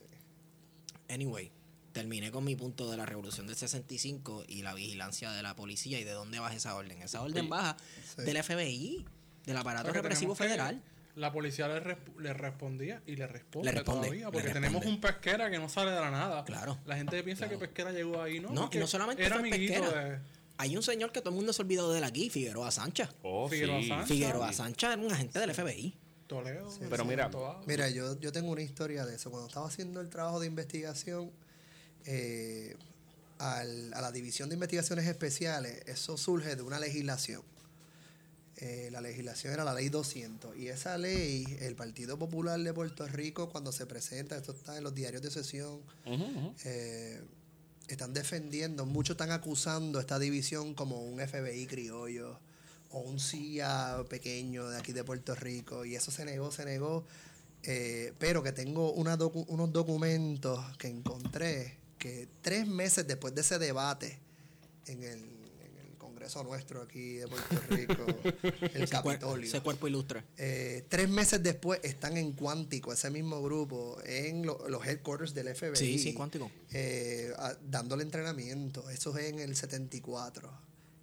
Anyway, terminé con mi punto de la revolución del 65 y la vigilancia de la policía y de dónde baja esa orden. Esa orden baja sí. del FBI, del aparato represivo federal. La policía le, resp- le respondía y le responde, Le responde, todavía. Porque responde. tenemos un pesquera que no sale de la nada. Claro, La gente piensa claro. que pesquera llegó ahí, ¿no? No, y no solamente era fue amiguito pesquera. de Hay un señor que todo el mundo se olvidó de él aquí, Figueroa Sancha. Oh, Figueroa sí. Sánchez. Figueroa Sancha era un agente del FBI. Toledo. Sí, Pero mira. Mira, yo, yo tengo una historia de eso. Cuando estaba haciendo el trabajo de investigación, eh, al- a la División de Investigaciones Especiales, eso surge de una legislación. Eh, la legislación era la ley 200 y esa ley, el Partido Popular de Puerto Rico, cuando se presenta, esto está en los diarios de sesión, eh, están defendiendo, muchos están acusando esta división como un FBI criollo o un CIA pequeño de aquí de Puerto Rico y eso se negó, se negó, eh, pero que tengo una unos documentos que encontré que tres meses después de ese debate en el Congreso nuestro aquí de Puerto Rico, el Capitolio. ese cuerpo ilustre. Eh, tres meses después están en Cuántico, ese mismo grupo, en lo- los headquarters del FBI. Sí, sí, cuántico. eh, a- dándole entrenamiento. Eso es en el 74.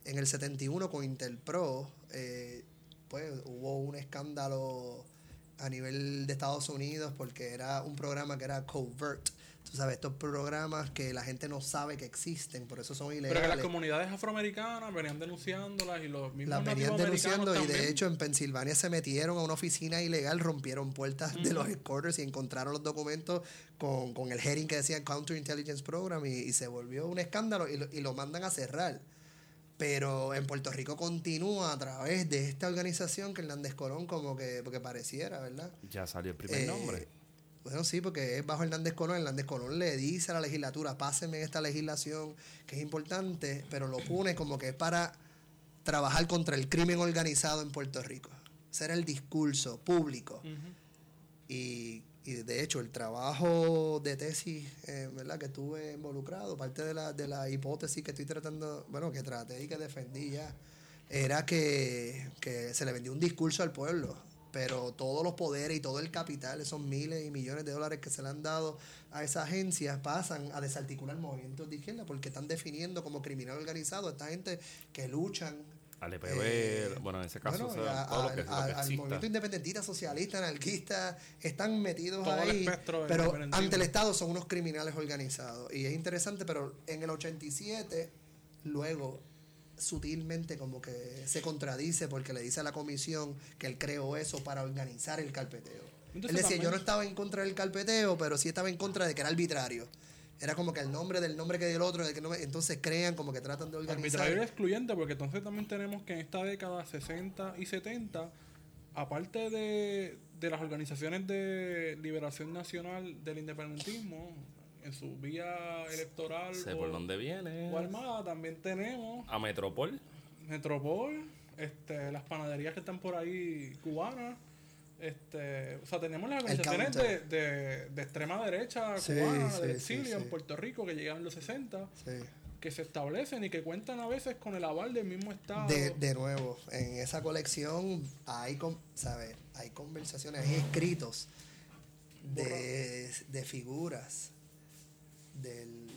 En el 71 con Interpro, eh, pues hubo un escándalo a nivel de Estados Unidos porque era un programa que era covert. Tú sabes, estos programas que la gente no sabe que existen, por eso son Pero que las ilegales. comunidades afroamericanas venían denunciándolas y los mismos Las venían nativos denunciando y de hecho en Pensilvania se metieron a una oficina ilegal, rompieron puertas de los headquarters y encontraron los documentos con, con el heading que decía Counterintelligence Program y, y se volvió un escándalo y lo, y lo mandan a cerrar. Pero en Puerto Rico continúa a través de esta organización que Hernández Colón como que porque pareciera, ¿verdad? Ya salió el primer Eh, nombre. Bueno, sí, porque es bajo Hernández Colón. Hernández Colón le dice a la legislatura, pásenme esta legislación que es importante, pero lo pone como que es para trabajar contra el crimen organizado en Puerto Rico. Ese era el discurso público. Y, y de hecho, el trabajo de tesis eh, ¿verdad? que estuve involucrado, parte de la, de la hipótesis que estoy tratando, bueno, que traté y que defendí ya, era que, que se le vendió un discurso al pueblo. Pero todos los poderes y todo el capital, esos miles y millones de dólares que se le han dado a esas agencias, pasan a desarticular movimientos de izquierda porque están definiendo como criminal organizado a esta gente que luchan Al EPB, eh, bueno, en ese caso, bueno, o sea, a- todo lo al- lo que movimiento independentista, socialista, anarquista, están metidos Todo el ahí, pero ante el Estado son unos criminales organizados. Y es interesante, pero en el 87, luego, sutilmente como que se contradice porque le dice a la comisión que él creó eso para organizar el carpeteo. Entonces él decía, también- yo no estaba en contra del carpeteo, pero sí estaba en contra de que era arbitrario. Era como que el nombre del nombre que dio el otro, del que no me- entonces crean como que tratan de organizar. Arbitrario excluyente, porque entonces también tenemos que en esta década 60 y 70, aparte de, de las organizaciones de liberación nacional del independentismo, en su vía electoral Sé o, por dónde viene. o armada, también tenemos A Metropol. Metropol, este, las panaderías que están por ahí cubanas. Este, o sea, tenemos las organizaciones de, de, de extrema derecha Sí, cubana, sí, del sí, exilio sí. en Puerto Rico, que llegan en los 60 Sí. que se establecen y que cuentan a veces con el aval del mismo Estado. De, de nuevo, en esa colección hay, con- ¿sabes? hay conversaciones, hay escritos de, de figuras del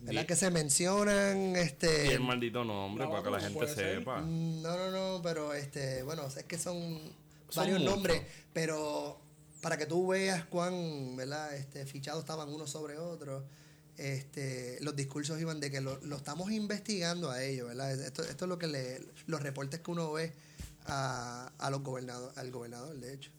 ¿verdad? Que se mencionan, Y este... el maldito nombre, para que la gente ser. sepa. Mm, No, no, no, pero este, bueno, es que son, Son varios muchos. nombres, pero para que tú veas cuán, ¿verdad? Este, fichados estaban unos sobre otros, este, los discursos iban de que lo, lo estamos investigando a ellos, ¿verdad? Esto, esto es lo que le, los reportes que uno ve a, a los gobernador, al gobernador, de hecho.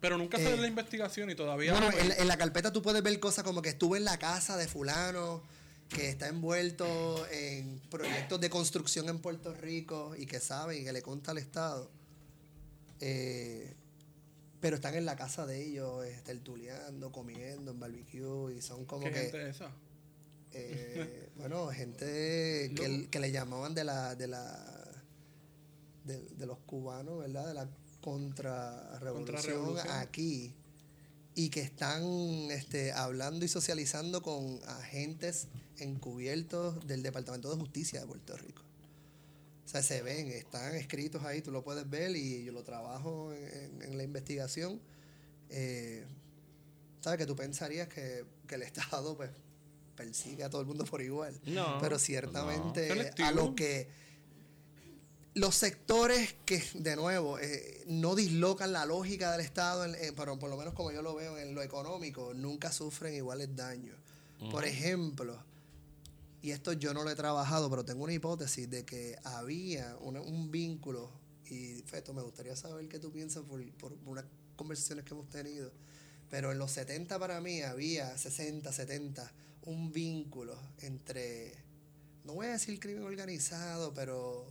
Pero nunca se Eh, ve la investigación y todavía. Bueno, no- en, la- en la carpeta tú puedes ver cosas como que estuve en la casa de fulano, que está envuelto en proyectos de construcción en Puerto Rico y que sabe y que le conta al Estado. Eh, pero están en la casa de ellos, eh, tertuleando, comiendo en barbecue y son como ¿Qué que... gente es esa? eh, bueno, gente que, que le llamaban de la... De la de, de los cubanos, ¿verdad? De la contrarrevolución Contrarrevolución. aquí y que están este, hablando y socializando con agentes encubiertos del Departamento de Justicia de Puerto Rico. O sea, se ven, están escritos ahí, tú lo puedes ver y yo lo trabajo en, en- la investigación. Eh, ¿Sabes? Que tú pensarías que, que el Estado pues persigue a todo el mundo por igual. No, Pero ciertamente no. a Selectivo. lo que los sectores que, de nuevo, eh, no dislocan la lógica del Estado, en- en- pero por lo menos como yo lo veo en lo económico, nunca sufren iguales daños. Por ejemplo, y esto yo no lo he trabajado, pero tengo una hipótesis de que había una- un vínculo, y Feto, me gustaría saber qué tú piensas por, por unas conversaciones que hemos tenido, pero en los 70 para mí había, 60, 70, un vínculo entre, no voy a decir crimen organizado, pero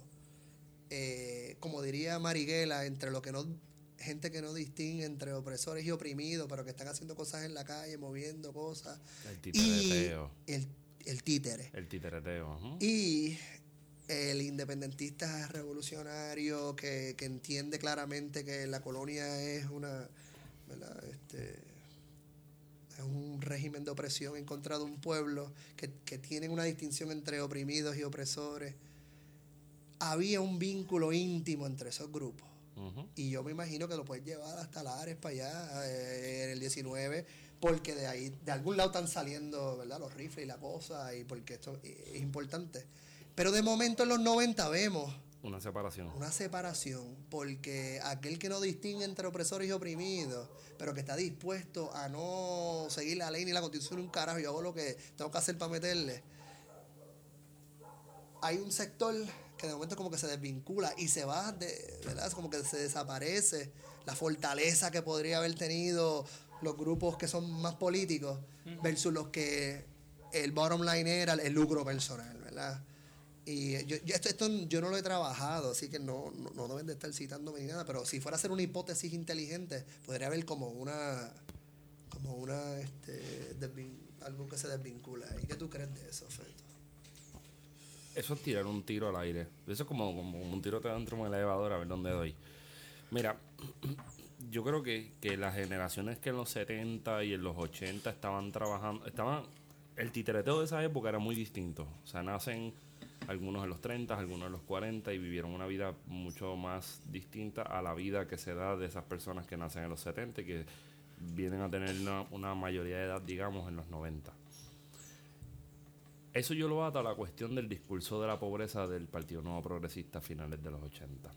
eh, como diría Mariguela, entre lo que no, gente que no distingue entre opresores y oprimidos, pero que están haciendo cosas en la calle, moviendo cosas. El Y titereteo. el, el títere. El titereteo. ujú. Y el independentista revolucionario que, que entiende claramente que la colonia es una, ¿verdad? Este, es un régimen de opresión en contra de un pueblo, que, que tienen una distinción entre oprimidos y opresores. Había un vínculo íntimo entre esos grupos. Y yo me imagino que lo puedes llevar hasta Lares para allá eh, en el 19, porque de ahí, de algún lado están saliendo, ¿verdad? Los rifles y la cosa, y porque esto es importante. Pero de momento en los 90 vemos Una separación. una separación, porque aquel que no distingue entre opresores y oprimidos, pero que está dispuesto a no seguir la ley ni la constitución un carajo, yo hago lo que tengo que hacer para meterle. Hay un sector que de momento como que se desvincula y se va, de, ¿verdad? Como que se desaparece la fortaleza que podría haber tenido los grupos que son más políticos versus los que el bottom line era el lucro personal, ¿verdad? Y yo, yo- esto, esto yo no lo he trabajado, así que no, no, no deben de estar citándome ni nada, pero si fuera a hacer una hipótesis inteligente, podría haber como una, como una, este, algo que se desvincula. ¿Y qué tú crees de eso, Feto? Eso es tirar un tiro al aire. Eso es como, como un tiro dentro del elevador a ver dónde doy. Mira, yo creo que, que las generaciones que en los 70 y en los 80 estaban trabajando, estaban, el titereteo de esa época era muy distinto. O sea, nacen algunos en los 30, algunos en los 40 y vivieron una vida mucho más distinta a la vida que se da de esas personas que nacen en los 70 y que vienen a tener una, una mayoría de edad, digamos, en los 90. Eso yo lo ato a la cuestión del discurso de la pobreza del Partido Nuevo Progresista a finales de los 80.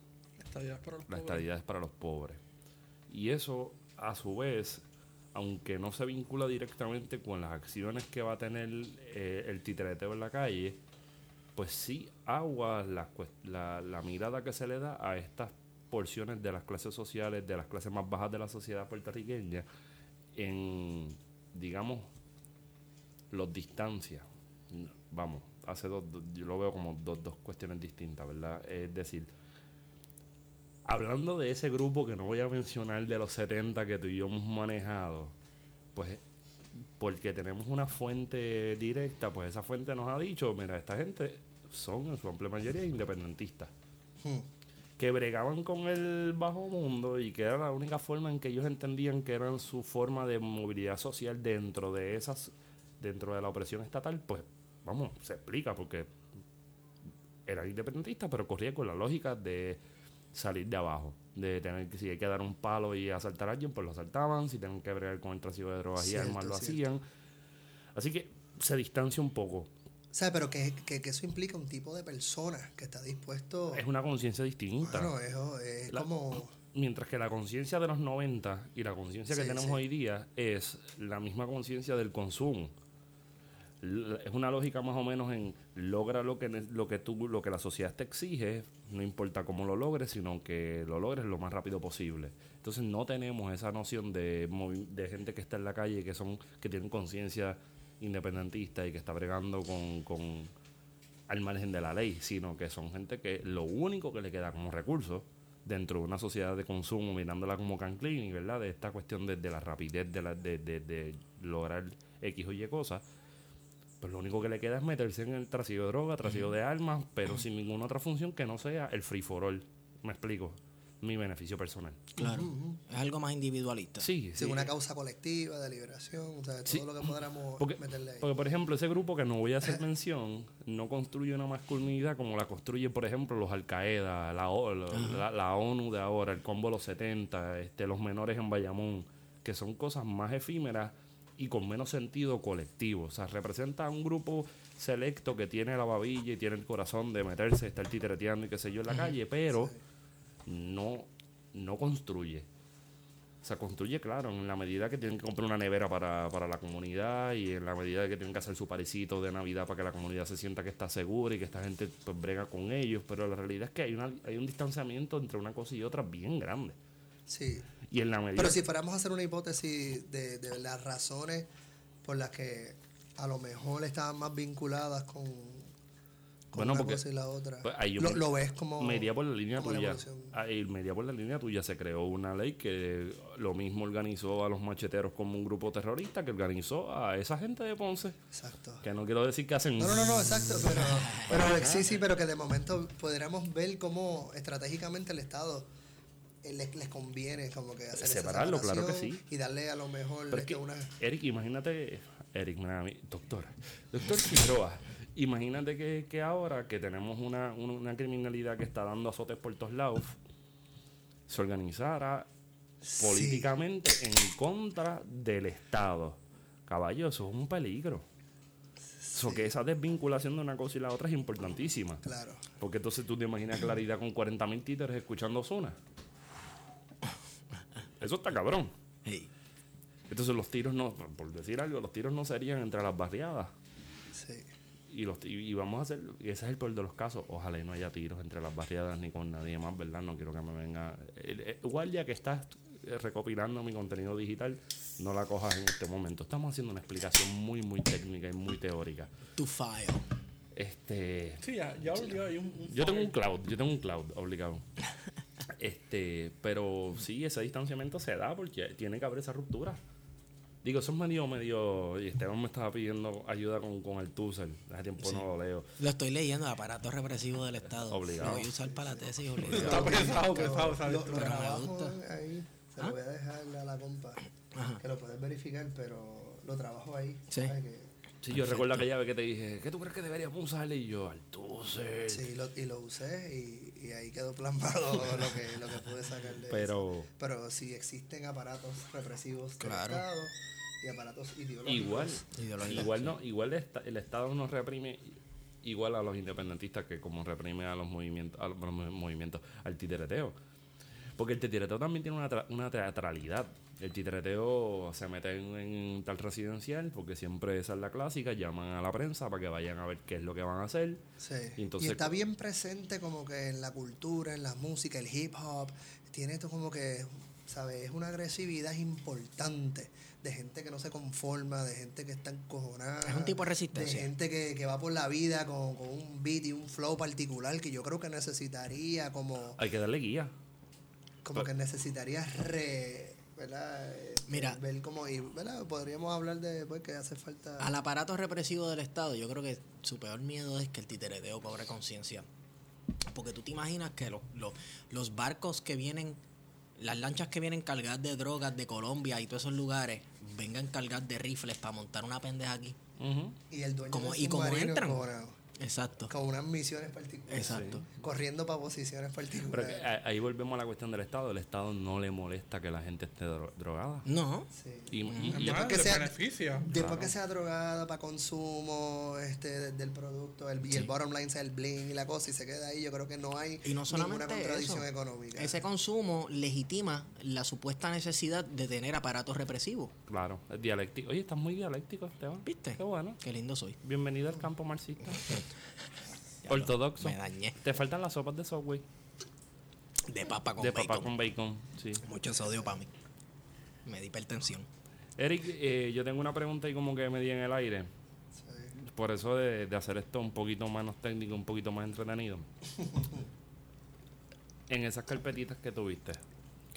Estadías para los La pobres. estadidad es para los pobres. Y eso, a su vez, aunque no se vincula directamente con las acciones que va a tener eh, el titereteo en la calle, pues sí agua la, la, la mirada que se le da a estas porciones de las clases sociales, de las clases más bajas de la sociedad puertorriqueña, en, digamos, los distancias. Vamos, hace dos, yo lo veo como dos, dos cuestiones distintas, ¿verdad? Es decir, hablando de ese grupo que no voy a mencionar de los 70 que tú y yo hemos manejado, pues porque tenemos una fuente directa, pues esa fuente nos ha dicho, mira, esta gente son en su amplia mayoría independentistas, que bregaban con el bajo mundo y que era la única forma en que ellos entendían que era su forma de movilidad social dentro de esas, dentro de la opresión estatal, pues vamos, se explica porque eran independentistas, pero corría con la lógica de salir de abajo, de tener que si hay que dar un palo y asaltar a alguien, pues lo asaltaban, si tienen que bregar con el tráfico de drogas y Cierto, armas, lo cierto. hacían. Así que se distancia un poco. O sea, pero que, que, que eso implica un tipo de persona que está dispuesto. Es una conciencia distinta. Bueno, eso es La- como. Mientras que la conciencia de los 90 y la conciencia que Sí, tenemos sí. hoy día es la misma conciencia del consumo. Es una lógica más o menos en logra lo que lo que tú lo que la sociedad te exige, no importa cómo lo logres, sino que lo logres lo más rápido posible. Entonces no tenemos esa noción de de gente que está en la calle que son que tienen conciencia independentista y que está bregando con, con al margen de la ley, sino que son gente que lo único que le queda como recurso dentro de una sociedad de consumo, mirándola como Canclini, ¿verdad? De esta cuestión de, de la rapidez de, la, de- de lograr X o Y cosas, pues lo único que le queda es meterse en el trasiego de droga, trasiego de armas, pero sin ninguna otra función que no sea el free for all. Me explico. Mi beneficio personal. Claro. Es algo más individualista. Sí, Sí, sí. una causa colectiva de liberación, o sea, todo Sí. lo que podamos Porque, meterle ahí. porque, por ejemplo, ese grupo que no voy a hacer mención no construye una masculinidad como la construye, por ejemplo, los Al-Qaeda, la, O- la, la ONU de ahora, el combo de los 70, este, los menores en Bayamón, que son cosas más efímeras y con menos sentido colectivo. O sea, representa a un grupo selecto que tiene la babilla y tiene el corazón de meterse, estar titereteando y qué sé yo en la calle, pero no, no construye. O sea, construye, claro, en la medida que tienen que comprar una nevera para, para la comunidad y en la medida que tienen que hacer su parecito de Navidad para que la comunidad se sienta que está segura y que esta gente pues, brega con ellos. Pero la realidad es que hay, una, hay un distanciamiento entre una cosa y otra bien grande. Sí. Y en la medida... Pero si fuéramos a hacer una hipótesis de, de las razones por las que a lo mejor estaban más vinculadas con, con Bueno, una porque, cosa y la otra, pues, ahí lo, me- lo ves como... me iría por la línea tuya. Ahí, me iría por la línea tuya. Se creó una ley que lo mismo organizó a los macheteros como un grupo terrorista que organizó a esa gente de Ponce. Exacto. Que no quiero decir que hacen... No, no, no, no, exacto, pero, pero sí, sí, pero que de momento podríamos ver cómo estratégicamente el Estado les, les conviene como que hacer esa Separarlo, claro que sí. y darle a lo mejor Pero es que, una... Eric, imagínate, Eric, mira, doctor, doctor Figueroa, imagínate que, que ahora que tenemos una, una, criminalidad que está dando azotes por todos lados, se organizara Sí. políticamente en contra del Estado. Caballo, eso es un peligro. So que esa desvinculación de una cosa y la otra es importantísima. Claro. Porque entonces tú te imaginas Claridad con 40.000 títeres escuchando zona. Eso está cabrón. Sí. Entonces los tiros no, por decir algo, los tiros no serían entre las barriadas. Sí. Y, los, y, y vamos a hacer, y ese es el peor de los casos, ojalá y no haya tiros entre las barriadas ni con nadie más, ¿verdad? No quiero que me venga... el- el- igual ya que estás eh, recopilando mi contenido digital, no la cojas en este momento. Estamos haciendo una explicación muy, muy técnica y muy teórica. To file. Este... Sí, ya, ya obligado, hay un, un Yo tengo un cloud, yo tengo un cloud obligado. Este, pero sí, ese distanciamiento se da porque tiene que haber esa ruptura. Digo, eso es medio, medio. Y Esteban me estaba pidiendo ayuda con, con el Tussel. Hace tiempo no lo leo. Lo estoy leyendo, aparato represivo del Estado. Obligado. Lo voy a usar para la tesis Está pesado, pesado, ¿sabes? Lo, lo Pero me ahí, se ¿Ah? lo voy a dejar a la compa, Ajá. que lo puedes verificar, pero lo trabajo ahí. Sí. ¿sabes? Que- Sí, yo recuerdo aquella vez que te dije, ¿qué tú crees que deberíamos usarle? Y yo, al. Sí, lo, y lo usé y, y ahí quedó plasmado lo que, lo que pude sacar de eso. Pero Pero si existen aparatos represivos del Claro. Estado y aparatos ideológicos. igual, Ideología. igual no, igual el, esta- el Estado nos reprime igual a los independentistas que como reprime a los movimientos, a los mo- movimientos, al titereteo. Porque el titireteo también tiene una, una teatralidad. El titireteo se mete en, en tal residencial, porque siempre esa es la clásica, llaman a la prensa para que vayan a ver qué es lo que van a hacer. Sí. Y entonces- y está bien presente como que en la cultura, en la música, el hip hop. Tiene esto como que, ¿sabes? Es una agresividad importante de gente que no se conforma, de gente que está encojonada. Es un tipo de resistencia. De gente que, que va por la vida con, con un beat y un flow particular que yo creo que necesitaría como, Hay que darle guía. como que necesitaría re... ¿verdad? Eh, Mira. Ver cómo ir, ¿verdad? Podríamos hablar de pues, que hace falta... Al aparato represivo del Estado, yo creo que su peor miedo es que el titereteo cobre conciencia. Porque tú te imaginas que los, los, los barcos que vienen, las lanchas que vienen cargadas de drogas de Colombia y todos esos lugares, vengan cargadas de rifles para montar una pendeja aquí. Y el dueño Como- del y como entran. Exacto. con unas misiones particulares. Exacto. Corriendo para posiciones Pero particulares. que a- ahí volvemos a la cuestión del Estado. El Estado no le molesta que la gente esté dro- drogada. No. Sí. Y, y- y- Además, que sea- beneficia. Después Claro. que sea drogada para consumo este, de- del producto el, y Sí. el bottom line sea el bling y la cosa y se queda ahí, yo creo que no hay Y no solamente ninguna contradicción eso. económica. Ese consumo legitima la supuesta necesidad de tener aparatos represivos. claro, es dialéctico. Oye, estás muy dialéctico, Esteban. ¿Viste? Qué bueno. Qué lindo soy. Bienvenido al campo marxista. Ortodoxo. Me dañé. Te faltan las sopas de Subway. De papa con de bacon. papá con bacon. Sí. Mucho sodio para mí. Me di hipertensión. Eric, eh, yo tengo una pregunta y como que me di en el aire. Sí. Por eso de, de hacer esto un poquito menos técnico, un poquito más entretenido. en esas carpetitas que tuviste,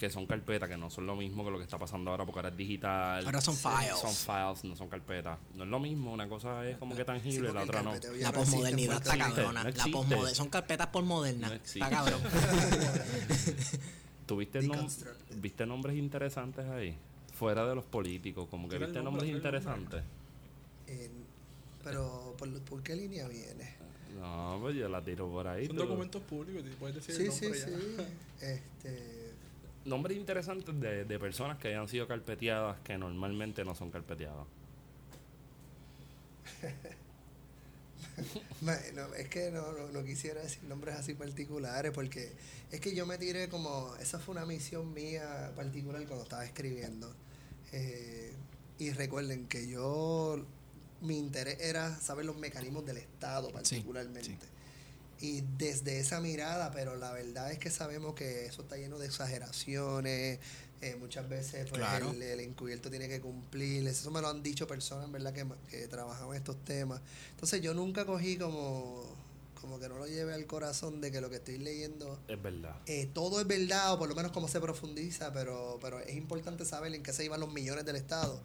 que son carpetas, que no son lo mismo que lo que está pasando ahora, porque ahora es digital. Ahora son files. Son files, no son carpetas. No es lo mismo, una cosa es como que Sí, tangible, porque la otra no. La posmodernidad está cabrona. No La existe. posmoder- son carpetas posmodernas. No está cabrón. ¿Tuviste nom- viste nombres interesantes ahí? Fuera de los políticos, como que viste nombre, nombres interesantes. En- pero, ¿por, por qué línea viene? No, pues yo la tiro por ahí. Son tú- documentos públicos, puedes decir Sí, el sí, sí. Este, Nombres interesantes de, de personas que hayan sido carpeteadas que normalmente no son carpeteadas. No, es que no, no, no quisiera decir nombres así particulares porque es que yo me tiré como, esa fue una misión mía particular cuando estaba escribiendo. Eh, y recuerden que yo, mi interés era saber los mecanismos del Estado particularmente. Y desde esa mirada, pero la verdad es que sabemos que eso está lleno de exageraciones, eh, muchas veces pues, Claro. el, el encubierto tiene que cumplir, eso me lo han dicho personas, ¿verdad?, que, que trabajan estos temas. Entonces yo nunca cogí como, como que no lo lleve al corazón de que lo que estoy leyendo Es verdad. eh, todo es verdad, o por lo menos cómo se profundiza, pero, pero es importante saber en qué se iban los millones del Estado.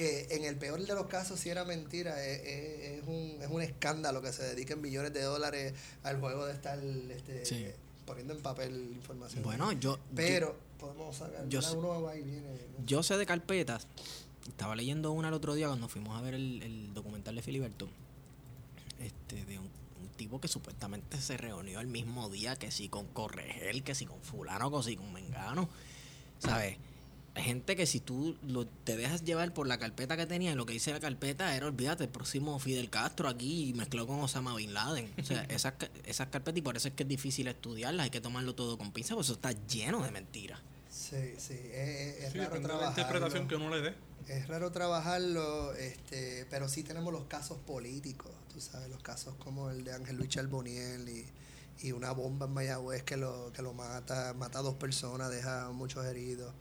Que en el peor de los casos, si era mentira, es, es- es un, es un escándalo que se dediquen millones de dólares al juego de estar este, Sí. poniendo en papel información. Bueno, yo, pero podemos sacar, yo uno va y viene. ¿no? yo sé de carpetas. Estaba leyendo una el otro día cuando fuimos a ver el, el documental de Filiberto. Este, de un, un tipo que supuestamente se reunió el mismo día que si con Corregel, que si con fulano, que si con Mengano. ¿Sabes? Hay gente que si tú lo, te dejas llevar por la carpeta que tenía, lo que dice la carpeta era, olvídate, el próximo Fidel Castro aquí y mezcló con Osama Bin Laden. O sea, esas, esas carpetas, y por eso es que es difícil estudiarlas, hay que tomarlo todo con pinza, porque eso está lleno de mentiras. Sí, sí, es, es- es Sí, raro de la interpretación que uno le dé. Es raro trabajarlo, este, pero sí tenemos los casos políticos, tú sabes, los casos como el de Ángel Luis Charboniel y, y una bomba en Mayagüez que lo, que lo mata, mata a dos personas, deja a muchos heridos.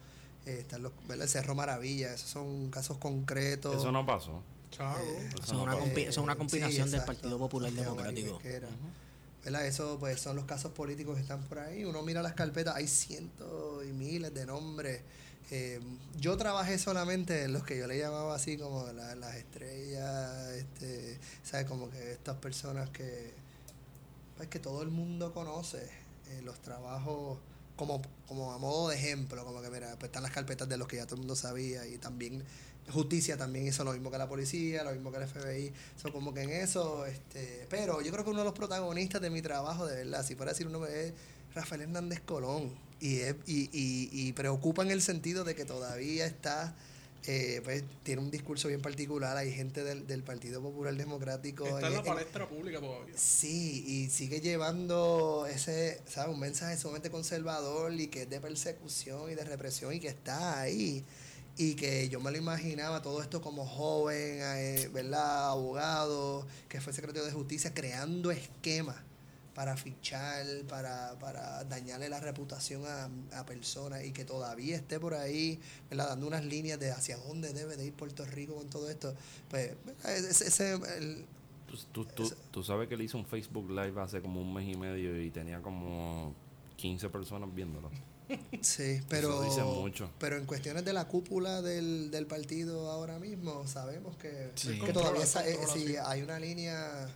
Eh, están los, ¿verdad? el Cerro Maravilla, esos son casos concretos. Eso no pasó. Chavo. Eh, Eso Son no una, pasó. son una sí, combinación del Partido Popular Democrático. ¿Verdad? Eso pues son los casos políticos que están por ahí. Uno mira las carpetas, hay cientos y miles de nombres. Eh, yo trabajé solamente en los que yo le llamaba así como la- las estrellas, este, ¿sabes? Como que estas personas que, pues, que todo el mundo conoce, eh, los trabajos como, como a modo de ejemplo, como que mira, pues están las carpetas de los que ya todo el mundo sabía y también justicia también hizo lo mismo que la policía, lo mismo que el FBI, son como que en eso, este, pero yo creo que uno de los protagonistas de mi trabajo, de verdad, si fuera a decir uno es Rafael Hernández Colón. Y, es- y, y, y preocupa en el sentido de que todavía está eh, pues tiene un discurso bien particular, hay gente del, del Partido Popular Democrático Está en la en- palestra pública todavía. Sí, y sigue llevando ese, ¿sabes? Un mensaje sumamente conservador y que es de persecución y de represión y que está ahí. Y que yo me lo imaginaba todo esto como joven, eh, ¿verdad? Abogado, que fue secretario de justicia, creando esquemas para fichar, para, para dañarle la reputación a, a personas y que todavía esté por ahí, ¿verdad? Dando unas líneas de hacia dónde debe de ir Puerto Rico con todo esto. Pues, ese, ese- el- Tú, tú, tú, tú sabes que él hizo un Facebook Live hace como un mes y medio y tenía como 15 personas viéndolo. Sí, pero, dice mucho. pero en cuestiones de la cúpula del, del partido ahora mismo, sabemos que, Sí. que todavía eh, sí, sí. hay una línea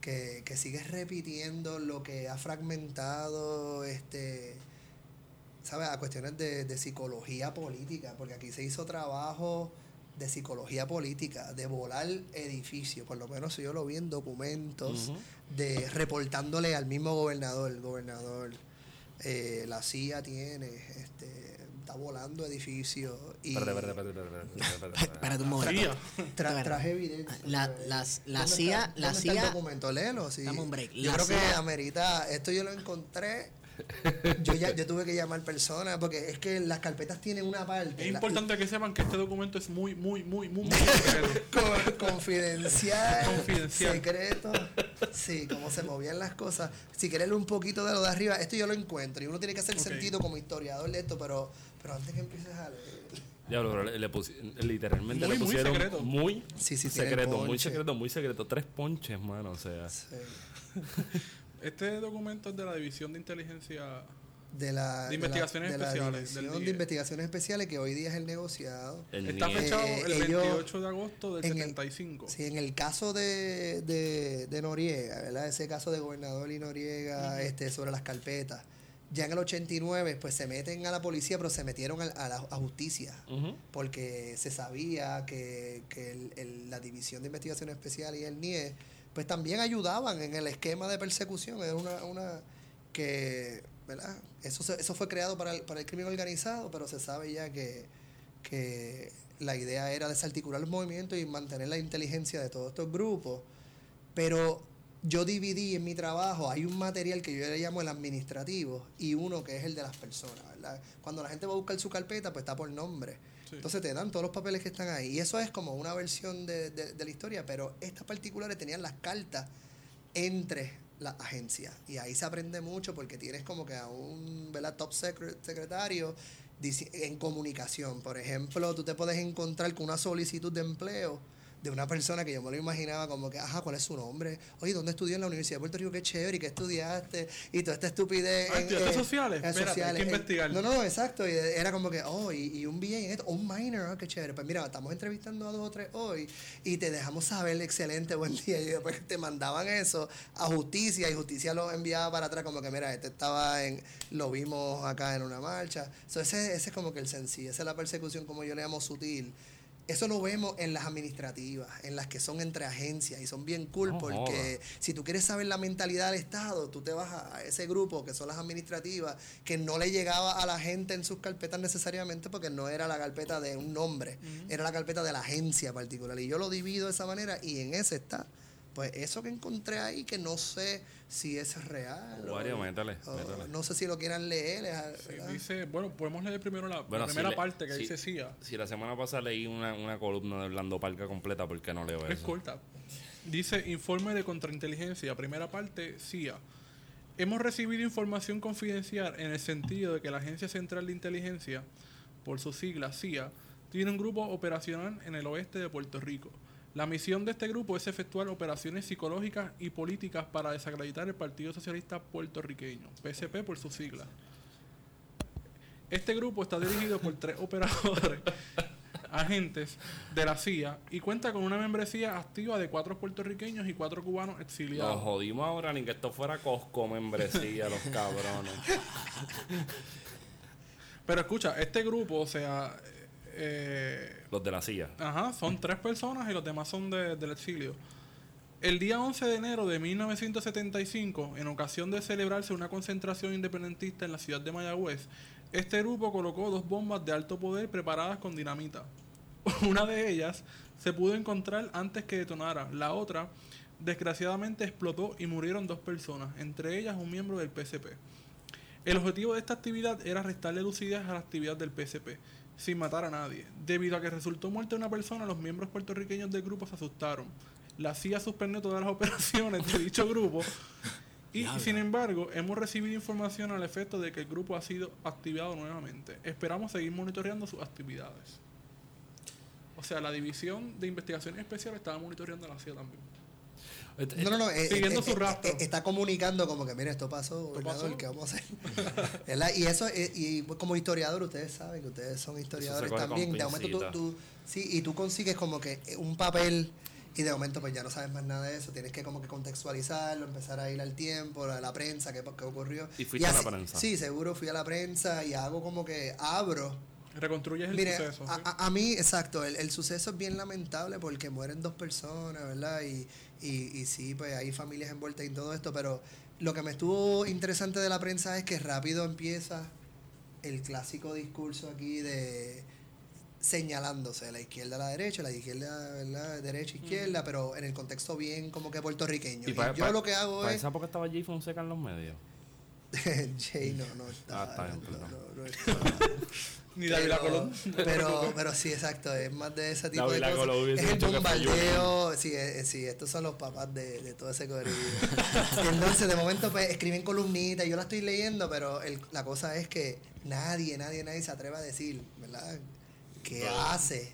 que, que sigue repitiendo lo que ha fragmentado este ¿sabes? a cuestiones de, de psicología política, porque aquí se hizo trabajo de psicología política, de volar edificios, por lo menos yo lo vi en documentos, de reportándole al mismo gobernador, el gobernador, eh, la CIA tiene, este, está volando edificios y Espérate, espérate, espérate, espérate, espérate, espérate, espérate. Espérate un momento. Tra- traje evidencia. La- las- la ¿dónde CIA está- la dónde está el CIA documento? Léelo, sí. Dame un break. Yo La creo que amerita, esto yo lo encontré, yo ya yo tuve que llamar personas porque es que las carpetas tienen una parte. Es la- importante que sepan que este documento es muy, muy, muy, muy, muy secreto. Confidencial, Confidencial. secreto. Sí, cómo se movían las cosas. Si quieres un poquito de lo de arriba, esto yo lo encuentro. Y uno tiene que hacer sentido como historiador de esto, pero, pero antes que empieces a leer. Diablo, pero le, le pusi- literalmente Muy, le muy pusieron secreto. muy Sí, sí, secreto, muy secreto, muy secreto. Tres ponches, mano, o sea. Sí. Este documento es de la División de Inteligencia. De la, De investigaciones de la, de la especiales, de DIE. investigaciones especiales que hoy día es el negociado. El Está NIE. fechado Eh, el ellos- 28 de agosto del en el- 75. Sí, en el caso de, de, de Noriega, ¿verdad? Ese caso de gobernador y Noriega este, sobre las carpetas. Ya en el 89, pues se meten a la policía, pero se metieron a, la a justicia. Porque se sabía que, que el- el- la División de Investigaciones Especiales y el NIE, pues también ayudaban en el esquema de persecución. Era una, una que, ¿verdad? Eso, se- eso fue creado para el, para el crimen organizado, pero se sabe ya que, que la idea era desarticular los movimientos y mantener la inteligencia de todos estos grupos. Pero yo dividí en mi trabajo, hay un material que yo le llamo el administrativo y uno que es el de las personas, ¿verdad? Cuando la gente va a buscar su carpeta, pues está por nombre. Sí. Entonces te dan todos los papeles que están ahí. Y eso es como una versión de, de- de la historia, pero estas particulares tenían las cartas entre las agencias. Y ahí se aprende mucho porque tienes como que a un ¿verdad? top secre- secretario en comunicación. Por ejemplo, tú te puedes encontrar con una solicitud de empleo de una persona que yo me lo imaginaba como que, ajá, ¿cuál es su nombre? Oye, ¿dónde estudió en la Universidad de Puerto Rico? Qué chévere, ¿y qué estudiaste? Y toda esta estupidez. Ah, en- ¿estudiaste eh, sociales? en Espérate, hay que investigar. No, no, exacto. Y era como que, oh, y, y un BA en esto, un minor, ah, qué chévere. Pues mira, estamos entrevistando a dos o tres hoy y te dejamos saber, excelente, buen día. Y después te mandaban eso a justicia y justicia lo enviaba para atrás, como que, mira, este estaba en, lo vimos acá en una marcha. So, ese, ese es como que el sencillo, esa es la persecución, como yo le llamo sutil. Eso lo vemos en las administrativas, en las que son entre agencias y son bien cool No porque si tú quieres saber la mentalidad del Estado, tú te vas a a ese grupo que son las administrativas, que no le llegaba a la gente en sus carpetas necesariamente porque no era la carpeta de un nombre, era la carpeta de la agencia particular. Y yo lo divido de esa manera y en ese está. Pues eso que encontré ahí, que no sé si es real. o- o no sé si lo quieran leer. es- dice, bueno, podemos leer primero la, primera si le- parte que si- dice CIA. Si la semana pasada leí una, una columna de Orlando Parca completa, ¿por qué no leo Es eso? corta. Dice informe de contrainteligencia, primera parte, CIA. Hemos recibido información confidencial en el sentido de que la Agencia Central de Inteligencia, por su sigla CIA, tiene un grupo operacional en el oeste de Puerto Rico. La misión de este grupo es efectuar operaciones psicológicas y políticas para desacreditar el Partido Socialista Puertorriqueño, PSP por su sigla. Este grupo está dirigido por tres operadores, agentes de la CIA y cuenta con una membresía activa de cuatro puertorriqueños y cuatro cubanos Nos exiliados. jodimos ahora ni que esto fuera Costco membresía, los cabrones. Pero escucha, este grupo, o sea, eh, Los de la silla. Ajá, son tres personas y los demás son de- del exilio. El día 11 de enero de 1975, en ocasión de celebrarse una concentración independentista en la ciudad de Mayagüez, este grupo colocó dos bombas de alto poder preparadas con dinamita. Una de ellas se pudo encontrar antes que detonara. La otra, desgraciadamente, explotó y murieron dos personas, entre ellas un miembro del PSP. El objetivo de esta actividad era restarle lucidez a la actividad del PSP, sin matar a nadie. Debido a que resultó muerta una persona, los miembros puertorriqueños del grupo se asustaron. La CIA suspendió todas las operaciones de dicho grupo y, Diablo. sin embargo, hemos recibido información al efecto de que el grupo ha sido activado nuevamente. Esperamos seguir monitoreando sus actividades. O sea, la División de Investigaciones Especiales estaba monitoreando a la CIA también. No, no, no. eh, Siguiendo eh, su eh, rastro. eh, está comunicando como que, mira, esto pasó, gobernador, pasó. ¿qué vamos a hacer? Y eso, eh, y como historiador, ustedes saben que ustedes son historiadores también. De momento tú, tú- sí, y tú consigues como que eh, un papel y de momento pues ya no sabes más nada de eso. Tienes que como que contextualizarlo, empezar a ir al tiempo, a la prensa, qué, qué ocurrió. Y fuiste a la prensa. Sí, seguro fui a la prensa y hago como que abro Reconstruyes el Mire, suceso. a, ¿sí? a- a mí, exacto, el, el suceso es bien lamentable porque mueren dos personas, ¿verdad? Y, y, y sí, pues hay familias envueltas en todo esto, pero lo que me estuvo interesante de la prensa es que rápido empieza el clásico discurso aquí de señalándose la izquierda a la derecha, la izquierda, ¿verdad? Derecha, izquierda, pero en el contexto bien como que puertorriqueño. Y, yo lo que hago Para es... esa época estaba Jay Fonseca en los medios. Jay no, no está. Ah, está bien, no, perdón. no, no está. Ni David Colón. pero, pero sí, exacto, es más de ese tipo David de cosas. Es el bombardeo, sí, eh, sí, estos son los papás de, de todo ese corillo. Y entonces, de momento, pues, escriben columnitas, yo la estoy leyendo, pero el- la cosa es que nadie, nadie, nadie se atreve a decir, ¿verdad? ¿Qué hace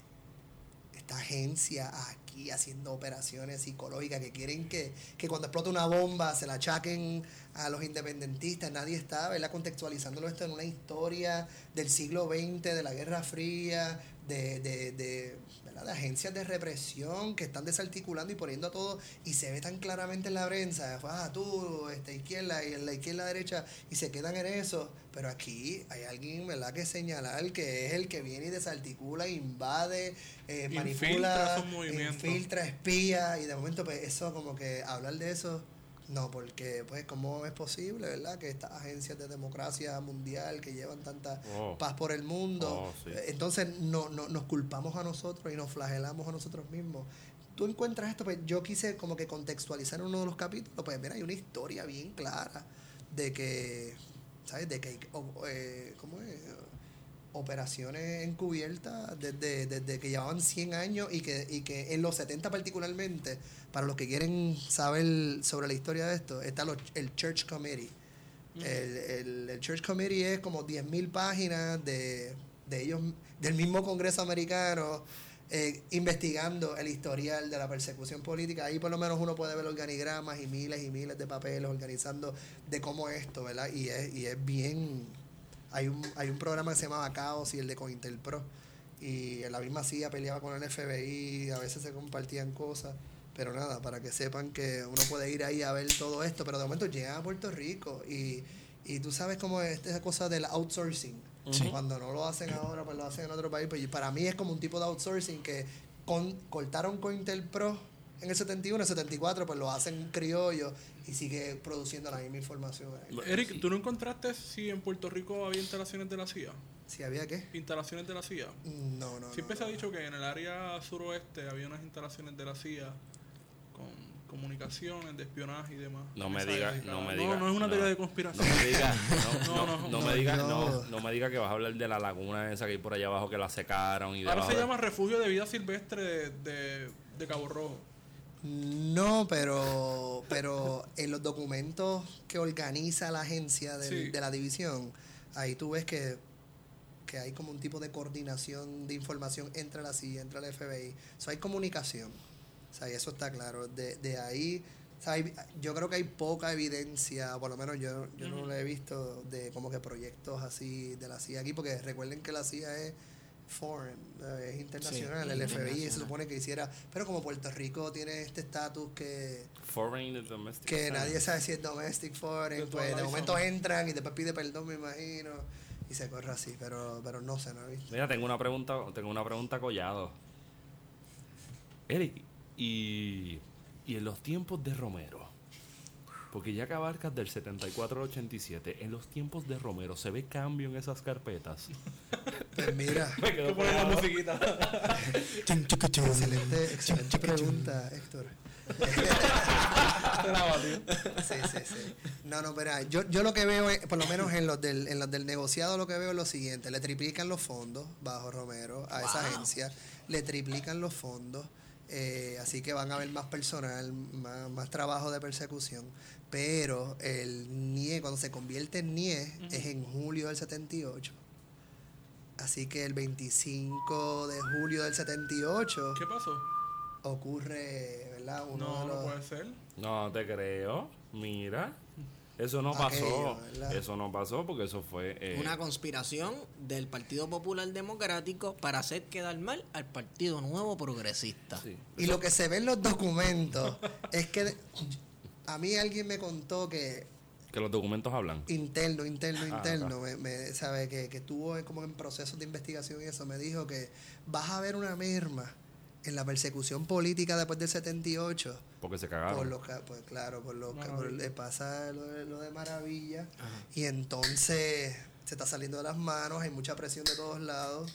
esta agencia aquí haciendo operaciones psicológicas que quieren que, que cuando explota una bomba se la achaquen a los independentistas? Nadie está, ¿verdad? Contextualizándolo esto en una historia del siglo XX, de la Guerra Fría, de, de, ¿verdad? de agencias de represión que están desarticulando y poniendo todo y se ve tan claramente en la prensa, ah, tú, este, izquierda y en la izquierda derecha y se quedan en eso, pero aquí hay alguien, ¿verdad?, que señalar que es el que viene y desarticula, invade, eh, Infiltra manipula, esos movimientos. infiltra, espía y de momento pues eso como que hablar de eso no, porque pues cómo es posible, ¿verdad? Que estas agencias de democracia mundial que llevan tanta Oh. paz por el mundo, Oh, sí. eh, entonces no, no, nos culpamos a nosotros y nos flagelamos a nosotros mismos. Tú encuentras esto, pues yo quise como que contextualizar uno de los capítulos, pues mira, hay una historia bien clara de que, ¿sabes? De que eh, ¿cómo es? Operaciones encubiertas desde, desde que llevaban 100 años y que, y que en los 70 particularmente, para los que quieren saber sobre la historia de esto, está los- el Church Committee. el, el- el Church Committee es como 10.000 páginas de, de ellos, del mismo Congreso americano, eh, investigando el historial de la persecución política. Ahí por lo menos uno puede ver organigramas y miles y miles de papeles organizando de cómo esto, ¿verdad? Y es, y es bien... Hay un, hay un programa que se llamaba Caos y el de Cointelpro. Y en la misma CIA peleaba con el FBI, a veces se compartían cosas. Pero nada, para que sepan que uno puede ir ahí a ver todo esto, pero de momento llegan a Puerto Rico y, y tú sabes cómo es esta cosa del outsourcing. Cuando no lo hacen ahora, pues lo hacen en otro país. Pues para mí es como un tipo de outsourcing que con, cortaron Cointelpro en el 71, en el 74, pues lo hacen criollo y sigue produciendo la misma información. Eric, ¿tú no encontraste si en Puerto Rico había instalaciones de la CIA? Si había qué? Instalaciones de la CIA. No, no. Siempre no, se ha no. dicho que en el área suroeste había unas instalaciones de la CIA con comunicaciones de espionaje y demás. No me esa diga, época. no me No, diga. no es una no. teoría de No conspiración. me no, No, no, no, no no, me diga, no. no, no me diga que vas a hablar de la laguna esa que hay por allá abajo que la secaron y Ahora se llama Refugio de Vida Silvestre de, de, de Cabo Rojo. No, pero, pero en los documentos que organiza la agencia del- Sí. de la división, ahí tú ves que, que hay como un tipo de coordinación de información entre la CIA, entre la FBI. O sea, hay comunicación. O sea, y eso está claro. De, de ahí, o sea, hay- yo creo que hay poca evidencia, por lo menos yo, yo no lo he visto, de como que proyectos así de la CIA aquí, porque recuerden que la CIA es foreign, eh, es internacional, Sí, el FBI se supone que hiciera, pero como Puerto Rico tiene este estatus que, Foreign domestic. que nadie sabe si es domestic foreign, pues de momento entran y después pide perdón, me imagino, y se corre así, pero, pero no sé, no he visto. Mira, tengo una pregunta, tengo una pregunta collado. Eric, y, y en los tiempos de Romero, porque ya que abarcas del 74 al 87, en los tiempos de Romero, ¿se ve cambio en esas carpetas? Pues mira, Me quedo pones la musiquita. excelente, excelente pregunta, Héctor. Sí, sí, sí. No, no, pero yo, yo lo que veo, es, por lo menos en los, del, en los del negociado, lo que veo es lo siguiente: le triplican los fondos bajo Romero a esa Wow. agencia, le triplican los fondos, eh, así que van a haber más personal, más, más trabajo de persecución. Pero el NIE, cuando se convierte en NIE, es en julio del 78. Así que el 25 de julio del 78 ¿Qué pasó? ocurre, ¿verdad? Uno No, no puede ser. No te creo. Mira. Eso no Aquello, pasó. ¿verdad? Eso no pasó porque eso fue... eh, Una conspiración del Partido Popular Democrático para hacer quedar mal al Partido Nuevo Progresista. sí. Y lo que se ve en los documentos es que a mí alguien me contó que Que los documentos hablan. interno, interno, Ah, interno, me, me- sabe que, que estuvo como en procesos de investigación y eso, me dijo que vas a ver una merma en la persecución política después del 78 Porque se por cagaron. los ca- pues claro, por lo que le pasa lo de, lo de maravilla. Y entonces se está saliendo de las manos, hay mucha presión de todos lados.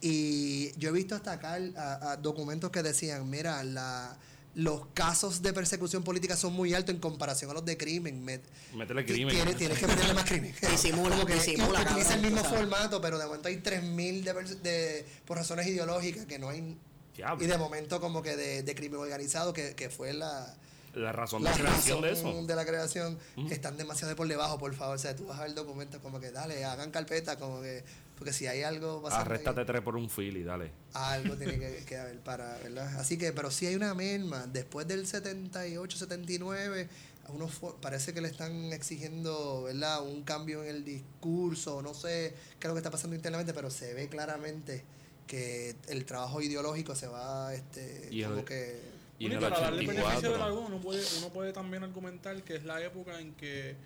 Y yo he visto hasta acá a- a documentos que decían, mira, la los casos de persecución política son muy altos en comparación a los de crimen. Me- Métele crimen. Tienes, tienes que meterle más crimen. Disimula, Como que disimula, Utiliza el mismo formato, pero de momento hay 3.000 de, de, por razones ideológicas que no hay. Diablo. Y de momento, como que de, de crimen organizado, que, que fue la, La razón la de creación de eso. de la creación, están demasiado por debajo, por favor. O sea, tú vas a ver documentos como que dale, hagan carpeta, como que. Porque si hay algo Arréstate tres por un fili, dale. algo tiene que, que haber para, ¿verdad? Así que, pero sí hay una merma. Después del 78, 79, a uno parece que le están exigiendo, ¿verdad? Un cambio en el discurso, no sé qué es lo que está pasando internamente, pero se ve claramente que el trabajo ideológico se va, este, Y como el- que... Y en Bueno, el para darle beneficio de la 84. duda, uno puede, uno puede también argumentar que es la época en que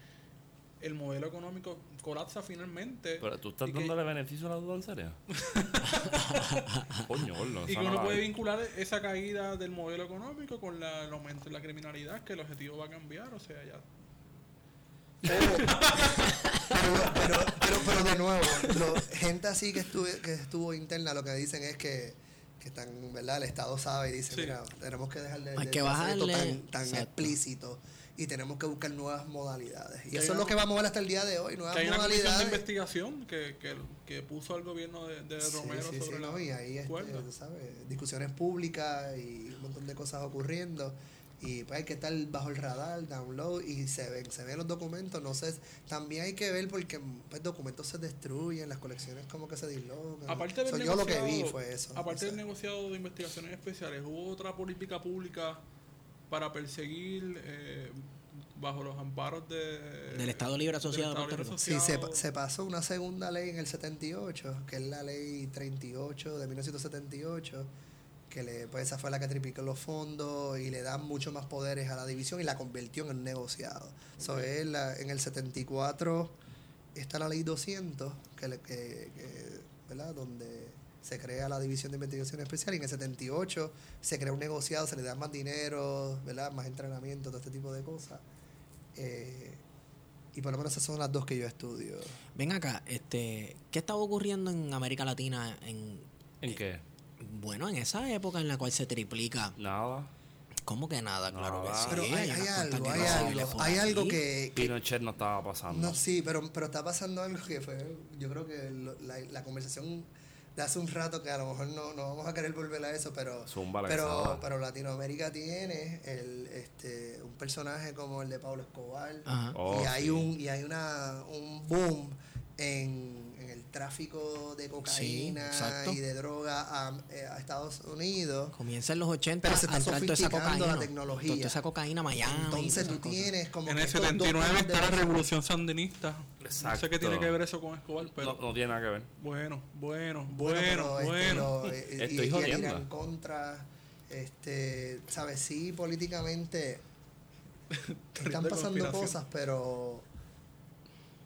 el modelo económico colapsa finalmente. Pero tú estás y que- dándole beneficio a la duda en serio. Coño, gordo. Y que no uno puede vi. vincular esa caída del modelo económico con la- el aumento de la criminalidad, que el objetivo va a cambiar, o sea, ya. Pero, pero, pero, pero de nuevo, lo- gente así que estuvo, que estuvo interna lo que dicen es que, que están, ¿verdad? El Estado sabe y dice, Sí. mira, tenemos que dejar de, Hay de que hacer esto tan, tan exacto. explícito y tenemos que buscar nuevas modalidades. Y eso es lo que vamos a ver hasta el día de hoy, nuevas Que hay una comisión de modalidades. investigación que, que, que puso el gobierno de, de Sí, Romero sí, sí, sobre no, la y ahí este, sabes, discusiones públicas y un montón de cosas ocurriendo. Y pues hay que estar bajo el radar, download, y se ven, se ven los documentos, no sé, también hay que ver porque pues documentos se destruyen, las colecciones como que se dislocan. Aparte del So, yo lo que vi negociado- fue eso. Aparte o sea. del negociado de investigaciones especiales, ¿hubo otra política pública para perseguir eh, bajo los amparos de, Del Estado Libre Asociado de Estado Libre. Sí, se, Asociado? pa- se pasó una segunda ley en el 78, que es la ley 38 de 1978, que le, pues esa fue la que triplicó los fondos y le da mucho más poderes a la división y la convirtió en un negociado. So, es la- en el 74 está la ley 200, que, le- que- que, ¿verdad? donde se crea la división de investigación especial y en el 78 se crea un negociado, se le da más dinero, ¿verdad? más entrenamiento, todo este tipo de cosas. Eh, y por lo menos esas son las dos que yo estudio. Ven acá, este, ¿qué estaba ocurriendo en América Latina en ¿En qué? Bueno, en esa época en la cual se triplica? Nada. ¿Cómo que nada? Claro que sí. Pero hay, algo, hay algo, hay algo que, que- Pinochet no estaba pasando. no sí, pero, pero está pasando algo que fue, yo creo que lo- la, la conversación de hace un rato que a lo mejor no, no vamos a querer volver a eso, pero que pero, pero Latinoamérica tiene el, este, un personaje como el de Pablo Escobar Ajá. Oh, y hay sí. un y hay una un boom en, tráfico de cocaína exacto. y de droga a, eh, a Estados Unidos. Comienza en los 80 Pero se está toda esa cocaína. la tecnología. Toda esa cocaína Miami. Entonces tú tienes como En el estos dos 79 temas está la revolución sandinista. No sé Exacto. qué tiene que ver eso con Escobar, pero No, no tiene nada que ver. bueno, bueno, Bueno, bueno, pero, bueno. este, lo- y, Estoy y- y jodiendo. Irán contra, este, sabes, sí, políticamente están pasando cosas, pero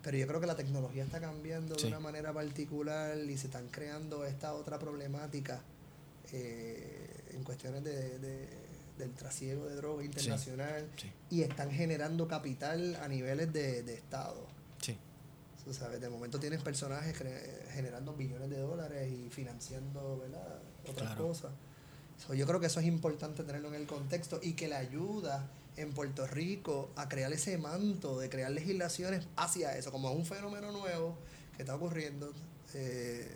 pero yo creo que la tecnología está cambiando Sí. de una manera particular y se están creando esta otra problemática eh, en cuestiones de, de- del trasiego de droga internacional sí. y están generando capital a niveles de, de Estado. Sí. Tú sabes, de momento tienes personajes generando billones de dólares y financiando ¿verdad? otras Claro. cosas. So, yo creo que eso es importante tenerlo en el contexto y que le ayuda en Puerto Rico a crear ese manto de crear legislaciones hacia eso, como un fenómeno nuevo que está ocurriendo, eh,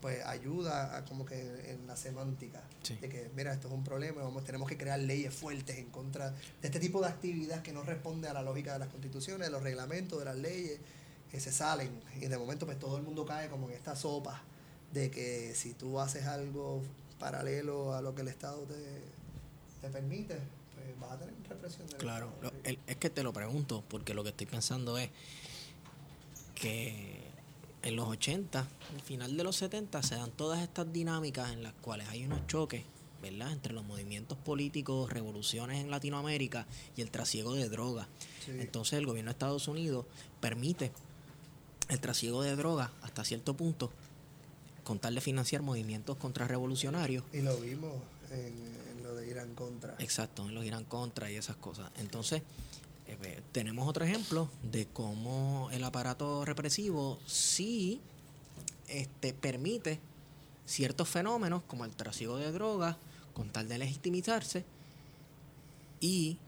pues ayuda a como que en, en la semántica Sí. de que mira esto es un problema, vamos tenemos que crear leyes fuertes en contra de este tipo de actividad que no responde a la lógica de las constituciones, de los reglamentos, de las leyes que se salen y de momento pues todo el mundo cae como en esta sopa de que si tú haces algo paralelo a lo que el Estado te, te permite, vas a tener represión del Claro, lo- el- es que te lo pregunto, porque lo que estoy pensando es que en los 80, al final de los 70, se dan todas estas dinámicas en las cuales hay unos choques ¿verdad? Entre los movimientos políticos, revoluciones en Latinoamérica y el trasiego de drogas. Sí. Entonces el gobierno de Estados Unidos permite el trasiego de drogas hasta cierto punto con tal de financiar movimientos contrarrevolucionarios. Y lo vimos en, de Contra. Exacto, los Irán contra y esas cosas. Entonces, eh, tenemos otro ejemplo de cómo el aparato represivo sí este, permite ciertos fenómenos como el trasiego de drogas con tal de legitimizarse y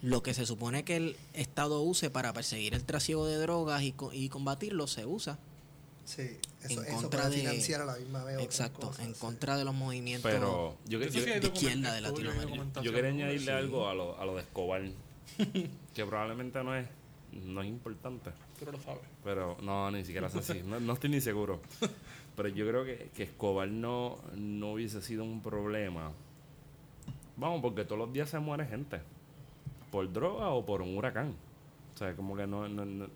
lo que se supone que el Estado use para perseguir el trasiego de drogas y, y combatirlo se usa Sí, eso, en eso contra para de financiar a la misma vez. exacto cosas, en sí. contra de los movimientos Pero yo, yo- hay de izquierda de Latinoamérica. Yo quería añadirle Sí. algo a lo, a lo de Escobar, que probablemente no es, no es importante. Pero lo sabes. Pero no, ni siquiera es así. No, no estoy ni seguro. Pero yo creo que, que Escobar no, no hubiese sido un problema. Vamos, porque todos los días se muere gente. Por droga o por un huracán. O sea, como que no... no- no-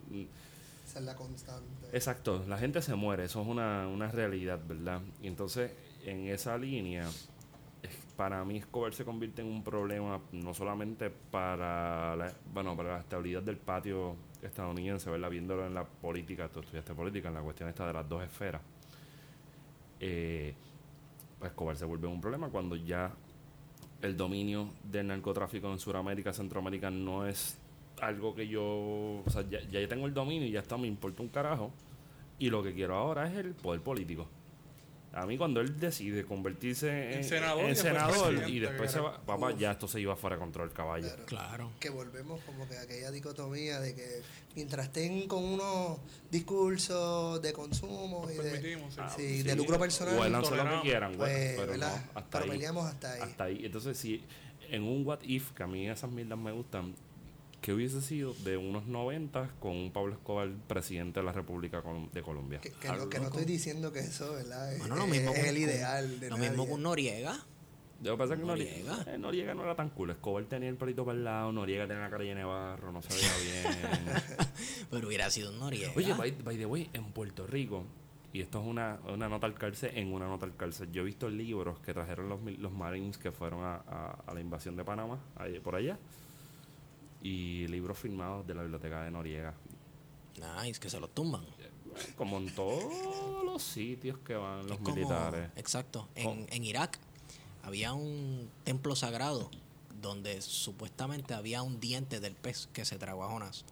Esa es la constante. Exacto, la gente se muere. Eso es una, una realidad, ¿verdad? Y entonces, en esa línea, para mí Escobar se convierte en un problema no solamente para la, bueno, para la estabilidad del patio estadounidense, ¿verdad? Viéndolo en la política, tú estudiaste política, en la cuestión esta de las dos esferas. Eh, pues Escobar se vuelve un problema cuando ya el dominio del narcotráfico en Sudamérica, Centroamérica no es algo que yo, o sea, ya, ya tengo el dominio y ya está, me importa un carajo. Y lo que quiero ahora es el poder político. A mí cuando él decide convertirse en, En senador y en después senador presidente, y después que se va, papá, Uf. ya esto se iba fuera de control, caballo. Claro. claro Que volvemos como que a aquella dicotomía de que mientras estén con unos discursos de consumo Nos y de, permitimos, sí. sí, de lucro personal, lo que quieran, pues, pero no, hasta pero ahí. peleamos hasta ahí. Hasta ahí. Entonces, si en un what if, que a mí esas mierdas me gustan, que hubiese sido de unos 90 con un Pablo Escobar presidente de la República de Colombia. Que, que no, que no estoy diciendo que eso, ¿verdad? Es, Bueno, lo mismo es con- el ideal de lo nadie. mismo con Noriega Lo que pasa es que Noriega. Noriega. eh, Noriega no era tan cool. Escobar tenía el pelito para el lado, Noriega tenía la cara llena de barro, no se veía bien. pero hubiera sido un Noriega Oye, by, by the way, en Puerto Rico, y esto es una, una nota al cárcel en una nota al cárcel, yo he visto libros que trajeron los, mil- los Marines que fueron a, a- a la invasión de Panamá, ahí- por allá, y libros firmados de la biblioteca de Noriega. nice que se los tumban Como en todos los sitios que van los como- militares. exacto en, Oh. en Irak había un templo sagrado donde supuestamente había un diente del pez que se tragó a Jonás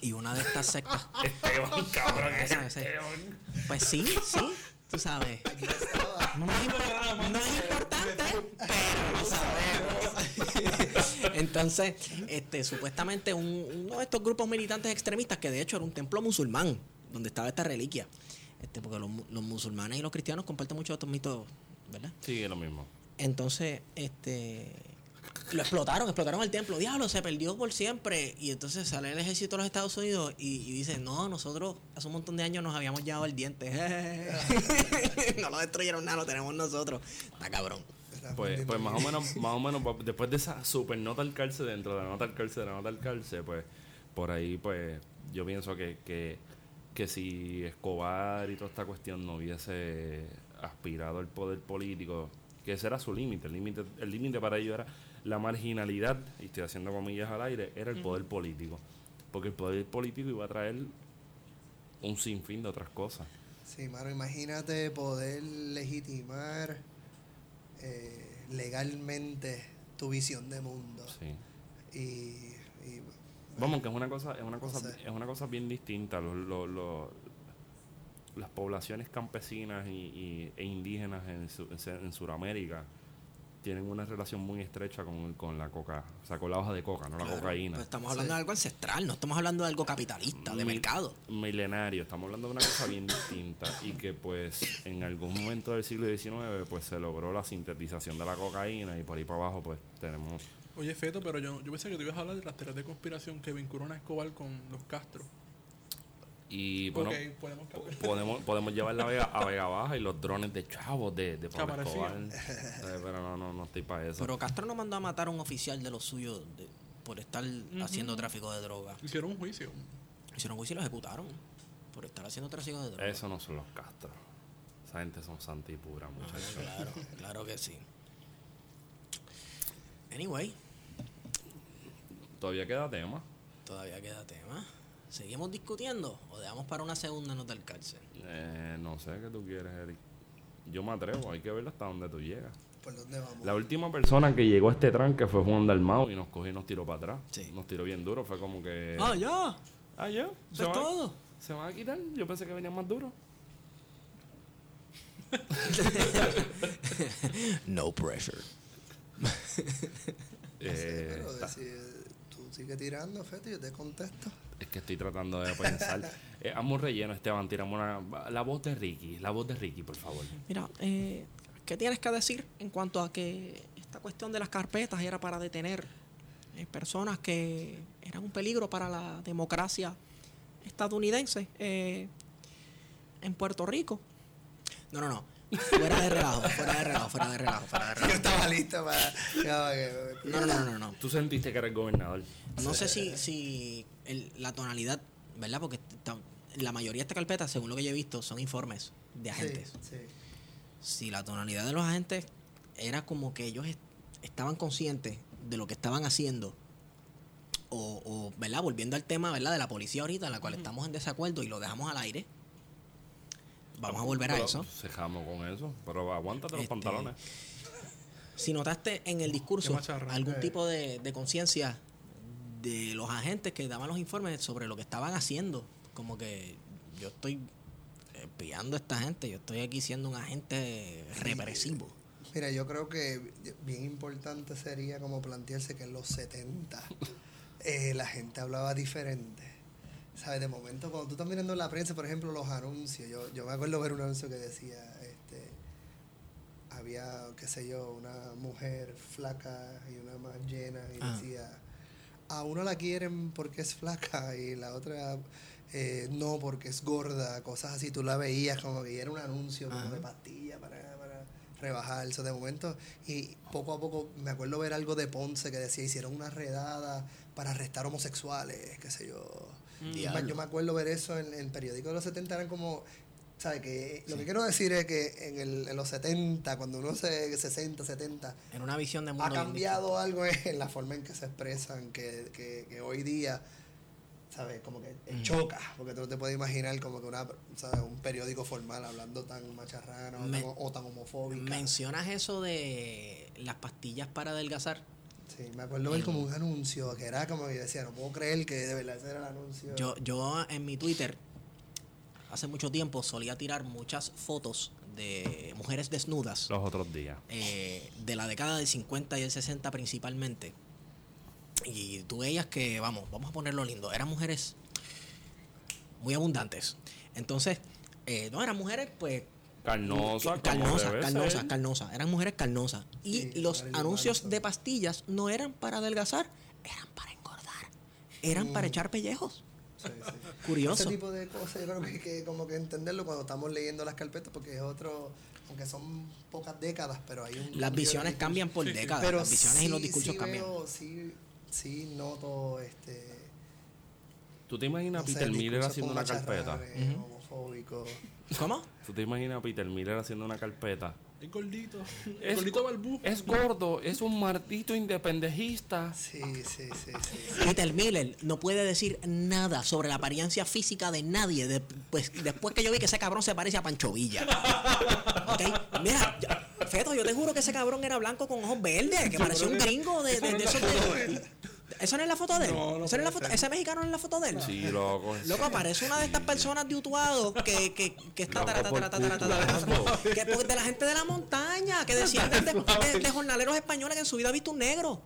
y una de estas sectas Esteban, cabrón. Esteban. pues sí sí tú sabes no es, no es importante, pero lo sabemos. Entonces, este, supuestamente un- uno de estos grupos militantes extremistas, que de hecho era un templo musulmán, donde estaba esta reliquia, este, porque los, mu- los musulmanes y los cristianos comparten muchos de estos mitos, ¿verdad? Sí, es lo mismo. Entonces, este lo explotaron, explotaron el templo, diablo, se perdió por siempre. Y entonces sale el ejército de los Estados Unidos y, y dice, no, nosotros hace un montón de años nos habíamos llevado el diente. no lo destruyeron nada, lo tenemos nosotros. Está cabrón. Pues, pues más o menos, más o menos, pues, después de esa super nota al cárcel, dentro de la nota al cárcel, de la nota al cárcel, pues, por ahí, pues, yo pienso que, que, que si Escobar y toda esta cuestión no hubiese aspirado al poder político, que ese era su límite, el límite, el límite para ellos era la marginalidad, y estoy haciendo comillas al aire, era el poder político. Porque el poder político iba a traer un sinfín de otras cosas. Sí, mano, imagínate poder legitimar eh, legalmente tu visión de mundo. Sí. Y, y, Vamos, que es una cosa, es una cosa, es una cosa bien distinta. Los- las poblaciones campesinas y, y- e indígenas en, Su- en, en Sudamérica tienen una relación muy estrecha con, con la coca, o sea, con la hoja de coca, no la cocaína. pues estamos hablando de algo ancestral, no estamos hablando de algo capitalista, de mercado. Milenario, estamos hablando de una cosa bien distinta y que pues en algún momento del siglo XIX pues se logró la sintetización de la cocaína y por ahí para abajo pues tenemos Oye, Feto, pero yo, yo pensé que tú ibas a hablar de las teorías de conspiración que vinculan a Escobar con los Castro. Y bueno podemos podemos, podemos llevar la Vega a Vega Baja y los drones de chavos de, de Pablo. Escobar. Eh, pero no, no, no estoy para eso. Pero Castro no mandó a matar a un oficial de los suyos de- por estar haciendo tráfico de droga. Hicieron un juicio. Hicieron juicio y lo ejecutaron por estar haciendo tráfico de droga. Eso no son los Castro. Esa gente son santa y pura, muchachos. Claro, claro que sí. Anyway, Todavía queda tema. todavía queda tema. ¿Seguimos discutiendo o dejamos para una segunda nota del cárcel? Eh, no sé qué tú quieres, Eric. Yo me atrevo, hay que ver hasta dónde tú llegas. ¿Por dónde vamos? La última persona que llegó a este tranque fue Juan Dalmao y nos cogió y nos tiró para atrás. Sí. Nos tiró bien duro, fue como que... Ah, ya. Ah, ya. Eso es todo. ¿Se van a quitar? Yo pensé que venían más duros. No pressure. Eh, Pero está- si tú sigues tirando, Feto, y yo te contesto. Es que estoy tratando de pensar. eh, un relleno, Esteban. Tiramos una, la voz de Ricky. La voz de Ricky, por favor. Mira, eh, ¿qué tienes que decir en cuanto a que esta cuestión de las carpetas era para detener eh, personas que eran un peligro para la democracia estadounidense eh, en Puerto Rico? No, no, no. Fuera de relajo, fuera de relajo, fuera de relajo, fuera de Yo estaba listo para... No, no, no, no, no. Tú sentiste que eres gobernador. No sé si, si el- la tonalidad, ¿verdad? Porque la mayoría de estas carpetas, según lo que yo he visto, son informes de agentes. Sí, sí. si la tonalidad de los agentes era como que ellos est- estaban conscientes de lo que estaban haciendo o, o, ¿verdad? volviendo al tema ¿verdad? de la policía ahorita en la cual estamos en desacuerdo y lo dejamos al aire vamos a volver a Pero eso Cejamos con eso. Pero aguántate los Este, pantalones. si notaste en el discurso algún Eh. tipo de, de conciencia de los agentes que daban los informes sobre lo que estaban haciendo como que yo estoy espiando a esta gente yo estoy aquí siendo un agente represivo Mira, yo creo que bien importante sería como plantearse que en los 70 eh, la gente hablaba diferente. ¿Sabes? De momento, cuando tú estás mirando en la prensa, por ejemplo, los anuncios, yo, yo me acuerdo ver un anuncio que decía, este, había, qué sé yo, una mujer flaca y una más llena y Ah. decía, a una la quieren porque es flaca y la otra eh, no porque es gorda, cosas así, tú la veías como que era un anuncio como Ajá. de pastilla para, para rebajar eso de momento y poco a poco me acuerdo ver algo de Ponce que decía hicieron una redada para arrestar homosexuales, qué sé yo. Y Diablo. yo me acuerdo ver eso en, en periódicos de los 70 eran como ¿Sabes? Que lo que quiero decir es que en, el, en los 70, cuando uno se 60, 70, en una visión de mundo ha cambiado algo en la forma en que se expresan, que, que, que hoy día, ¿sabes? Como que Ujú. choca, porque tú no te puedes imaginar como que una, ¿sabes? un periódico formal hablando tan macharrano o Me- tan- o tan homofóbico. Mencionas eso de las pastillas para adelgazar. Sí, me acuerdo ver como un anuncio que era como que decía, no puedo creer que de verdad ese era el anuncio. Yo, yo en mi Twitter hace mucho tiempo solía tirar muchas fotos de mujeres desnudas Los otros días. eh, de la década del 50 y el 60 principalmente. Y tú veías que, vamos, vamos a ponerlo lindo, eran mujeres muy abundantes. Entonces, eh, no, eran mujeres pues Carnosa, carnosas, ser. carnosas, eran mujeres carnosas. Y Sí, los anuncios de pastillas no eran para adelgazar, eran para engordar, eran para Mm. echar pellejos. Sí, sí. Curioso. Ese tipo de cosas yo creo que hay que como que entenderlo cuando estamos leyendo las carpetas porque es otro, aunque son pocas décadas, pero hay un... Las visiones cambian por Sí, décadas, Pero las visiones y los discursos sí cambian. veo- sí, sí noto este... ¿Tú te imaginas a Peter Miller haciendo una carpeta? Ujú. homofóbicos. ¿Cómo? ¿Tú te imaginas a Peter Miller haciendo una carpeta? Es gordito. Es gordito go- balbú. Es gordo, es un martito independejista. Sí, sí, sí, sí. Peter Miller no puede decir nada sobre la apariencia física de nadie de- pues, después que yo vi que ese cabrón se parece a Pancho Villa. ¿Ok? Mira, yo- Feto, yo te juro que ese cabrón era blanco con ojos verdes, que parecía un gringo de, de, de esos ¿Eso no es la foto de él? No, no ¿Eso no es la puede foto- ser. ¿Ese mexicano no es la foto de él? Sí, loco. Loco, aparece una de estas personas de Utuado que, que, que está que pues, de la gente de la montaña, que descienden de, de- de jornaleros españoles que en su vida ha visto un negro.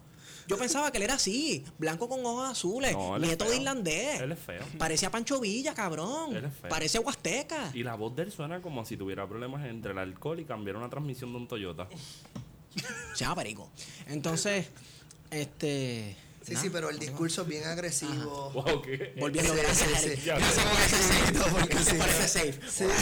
Yo pensaba que él era así, blanco con ojos azules, No, nieto de irlandés. Él es feo. Parece a Pancho Villa, cabrón. Él es feo. Parece Huasteca. Y la voz de él suena como si tuviera problemas entre el alcohol y cambiar una transmisión de un Toyota. Se llama Perico. Entonces, este. Sí, nada, sí, pero el discurso es bien agresivo. Wow, ¿qué? Volviendo, Sí, gracias, sí, sí. Gracias por ese safe. porque sí. por ese safe. Sí. Wow.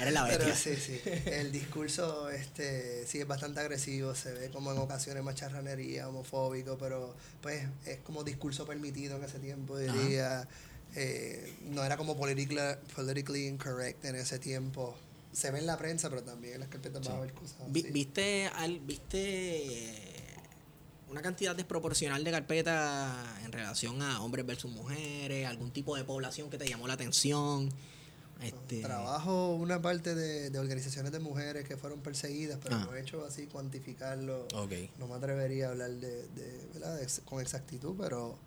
Eres la Pero bestia. sí, sí. El discurso este, sí es bastante agresivo, se ve como en ocasiones macharranería, homofóbico, pero pues es como discurso permitido en ese tiempo, diría. Eh, no era como politically, politically incorrect en ese tiempo. se ve en la prensa, pero también en las carpetas ver cosas Vi- así. ¿Viste, al, ¿Viste una cantidad desproporcional de carpetas en relación a hombres versus mujeres? ¿Algún tipo de población que te llamó la atención? Este, Trabajo una parte de, de organizaciones de mujeres que fueron perseguidas, pero Ah. no he hecho así cuantificarlo. Ok. No me atrevería a hablar de, de, ¿verdad? de con exactitud, pero...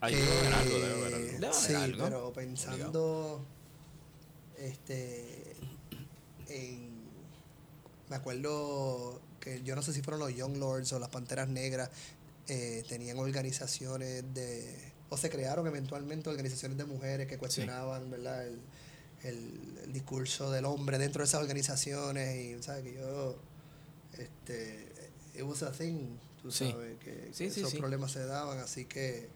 Ay, debe haber algo, debe haber eh, algo. Debe sí, algo. pero pensando este en me acuerdo que yo no sé si fueron los Young Lords o las Panteras Negras eh, tenían organizaciones de o se crearon eventualmente organizaciones de mujeres que cuestionaban verdad el, el, el discurso del hombre dentro de esas organizaciones y sabes que yo este it was a thing tú Sí. sabes que, que Sí, sí, esos sí. problemas se daban así que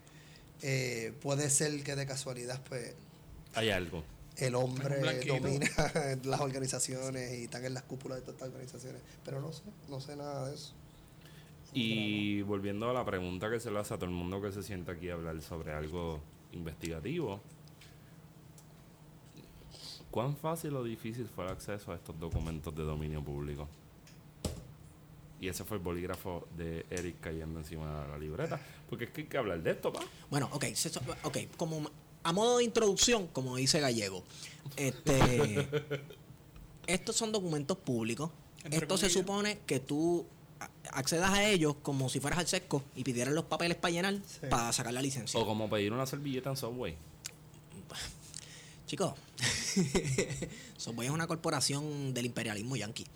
eh, puede ser que de casualidad pues Hay algo. El hombre domina las organizaciones y están en las cúpulas de todas estas organizaciones. Pero no sé, no sé nada de eso. Y volviendo a la pregunta que se le hace a todo el mundo que se sienta aquí a hablar sobre algo investigativo, ¿cuán fácil o difícil fue el acceso a estos documentos de dominio público? Y ese fue el bolígrafo de Eric cayendo encima de la libreta. Porque es que hay que hablar de esto, pa. Bueno, ok, so- ok, como a modo de introducción, como dice Gallego, este, estos son documentos públicos. Entre Esto se supone que tú a- accedas a ellos como si fueras al sesco y pidieras los papeles para llenar Sí. para sacar la licencia. O como pedir una servilleta en Subway. Chicos, Subway es una corporación del imperialismo yanqui.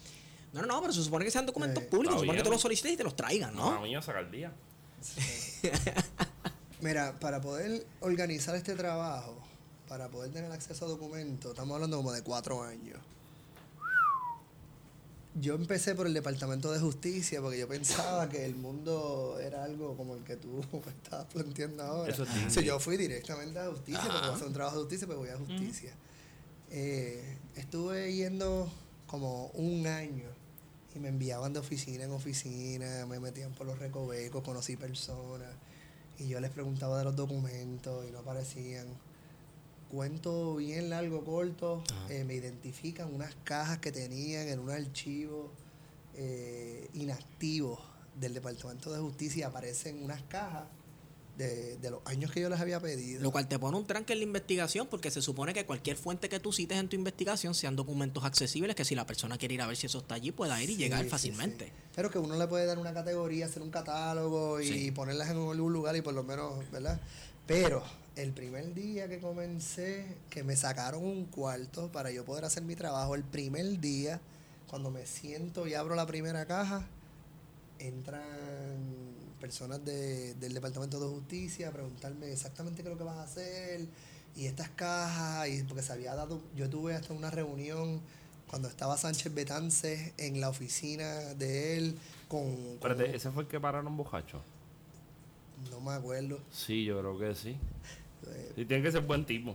No, no, no, pero se supone que sean documentos Eh, públicos. Se supone que tú los solicites y te los traigan, No, ¿no? a mí el día. Mira, para poder organizar este trabajo, para poder tener acceso a documentos, estamos hablando como de cuatro años. Yo empecé por el Departamento de Justicia porque yo pensaba que el mundo era algo como el que tú estabas planteando ahora. Eso sea, yo fui directamente a justicia porque voy a hacer un trabajo de justicia, pues voy a justicia. Eh, estuve yendo como un año y me enviaban de oficina en oficina, me metían por los recovecos, conocí personas y yo les preguntaba de los documentos y no aparecían. Cuento bien largo, corto, eh, me identifican unas cajas que tenían en un archivo eh, inactivo del Departamento de Justicia, aparecen unas cajas de, de los años que yo les había pedido. Lo cual te pone un tranque en la investigación porque se supone que cualquier fuente que tú cites en tu investigación sean documentos accesibles que si la persona quiere ir a ver si eso está allí pueda ir y Sí, llegar fácilmente. sí. Pero que uno le puede dar una categoría, hacer un catálogo y ponerlas en algún lugar y por lo menos, ¿verdad? Pero el primer día que comencé, que me sacaron un cuarto para yo poder hacer mi trabajo, el primer día, cuando me siento y abro la primera caja, entran personas de- del Departamento de Justicia a preguntarme exactamente qué es lo que vas a hacer y estas cajas, y porque se había dado, yo tuve hasta una reunión cuando estaba Sánchez Betance en la oficina de él con, con- Espérate, ¿ese fue el que pararon bojacho? no me acuerdo Sí, yo creo que sí. eh, Y tiene que ser buen tipo.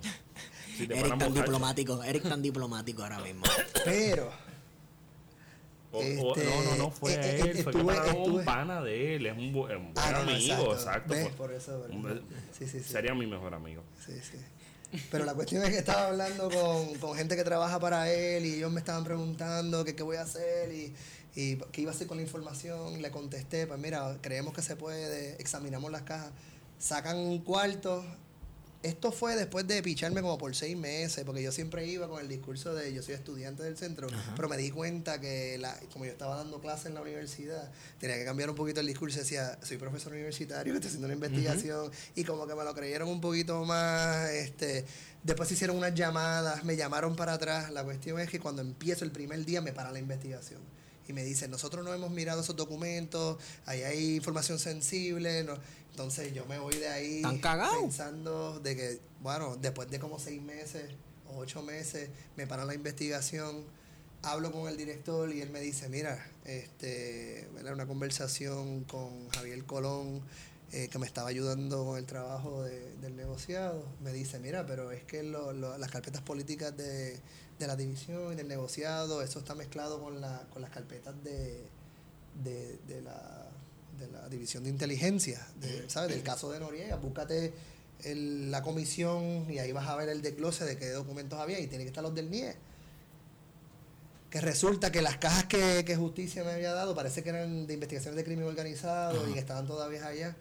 Si te Eric tan bojacho. diplomático, Eric tan diplomático ahora mismo. pero O- o- Este, no, no, no fue eh, eh, él, fue que un pana de él, es un, bu- es un buen Ah, no, no, amigo, exacto. ¿Ves? por eso ¿verdad? Hombre, sí, sí, sí. Sería mi mejor amigo. Sí, sí. Pero la cuestión es que estaba hablando con, con gente que trabaja para él y ellos me estaban preguntando que qué voy a hacer y, y qué iba a hacer con la información. Le contesté, pues mira, creemos que se puede, examinamos las cajas, sacan un cuarto. Esto fue después de picharme como por seis meses, porque yo siempre iba con el discurso de yo soy estudiante del centro, pero me di cuenta que la, como yo estaba dando clases en la universidad, tenía que cambiar un poquito el discurso. Decía, soy profesor universitario, que estoy haciendo una investigación, y como que me lo creyeron un poquito más. este Después hicieron unas llamadas, me llamaron para atrás. La cuestión es que cuando empiezo el primer día me para la investigación. Y me dicen, nosotros no hemos mirado esos documentos, ahí hay información sensible. no- Entonces yo me voy de ahí pensando de que, bueno, después de como seis meses o ocho meses, me paran la investigación, hablo con el director y él me dice, mira, este, era una conversación con Javier Colón, eh, que me estaba ayudando con el trabajo de- del negociado, me dice, mira, pero es que lo- lo- las carpetas políticas de, de la división y del negociado, eso está mezclado con, la, con las carpetas de, de, de la, de la división de inteligencia, de, ¿sabes? Del caso de Noriega, búscate el- la comisión y ahí vas a ver el desglose de qué documentos había y tiene que estar los del NIE. que resulta que las cajas que, que justicia me había dado parece que eran de investigaciones de crimen organizado y que estaban todavía allá.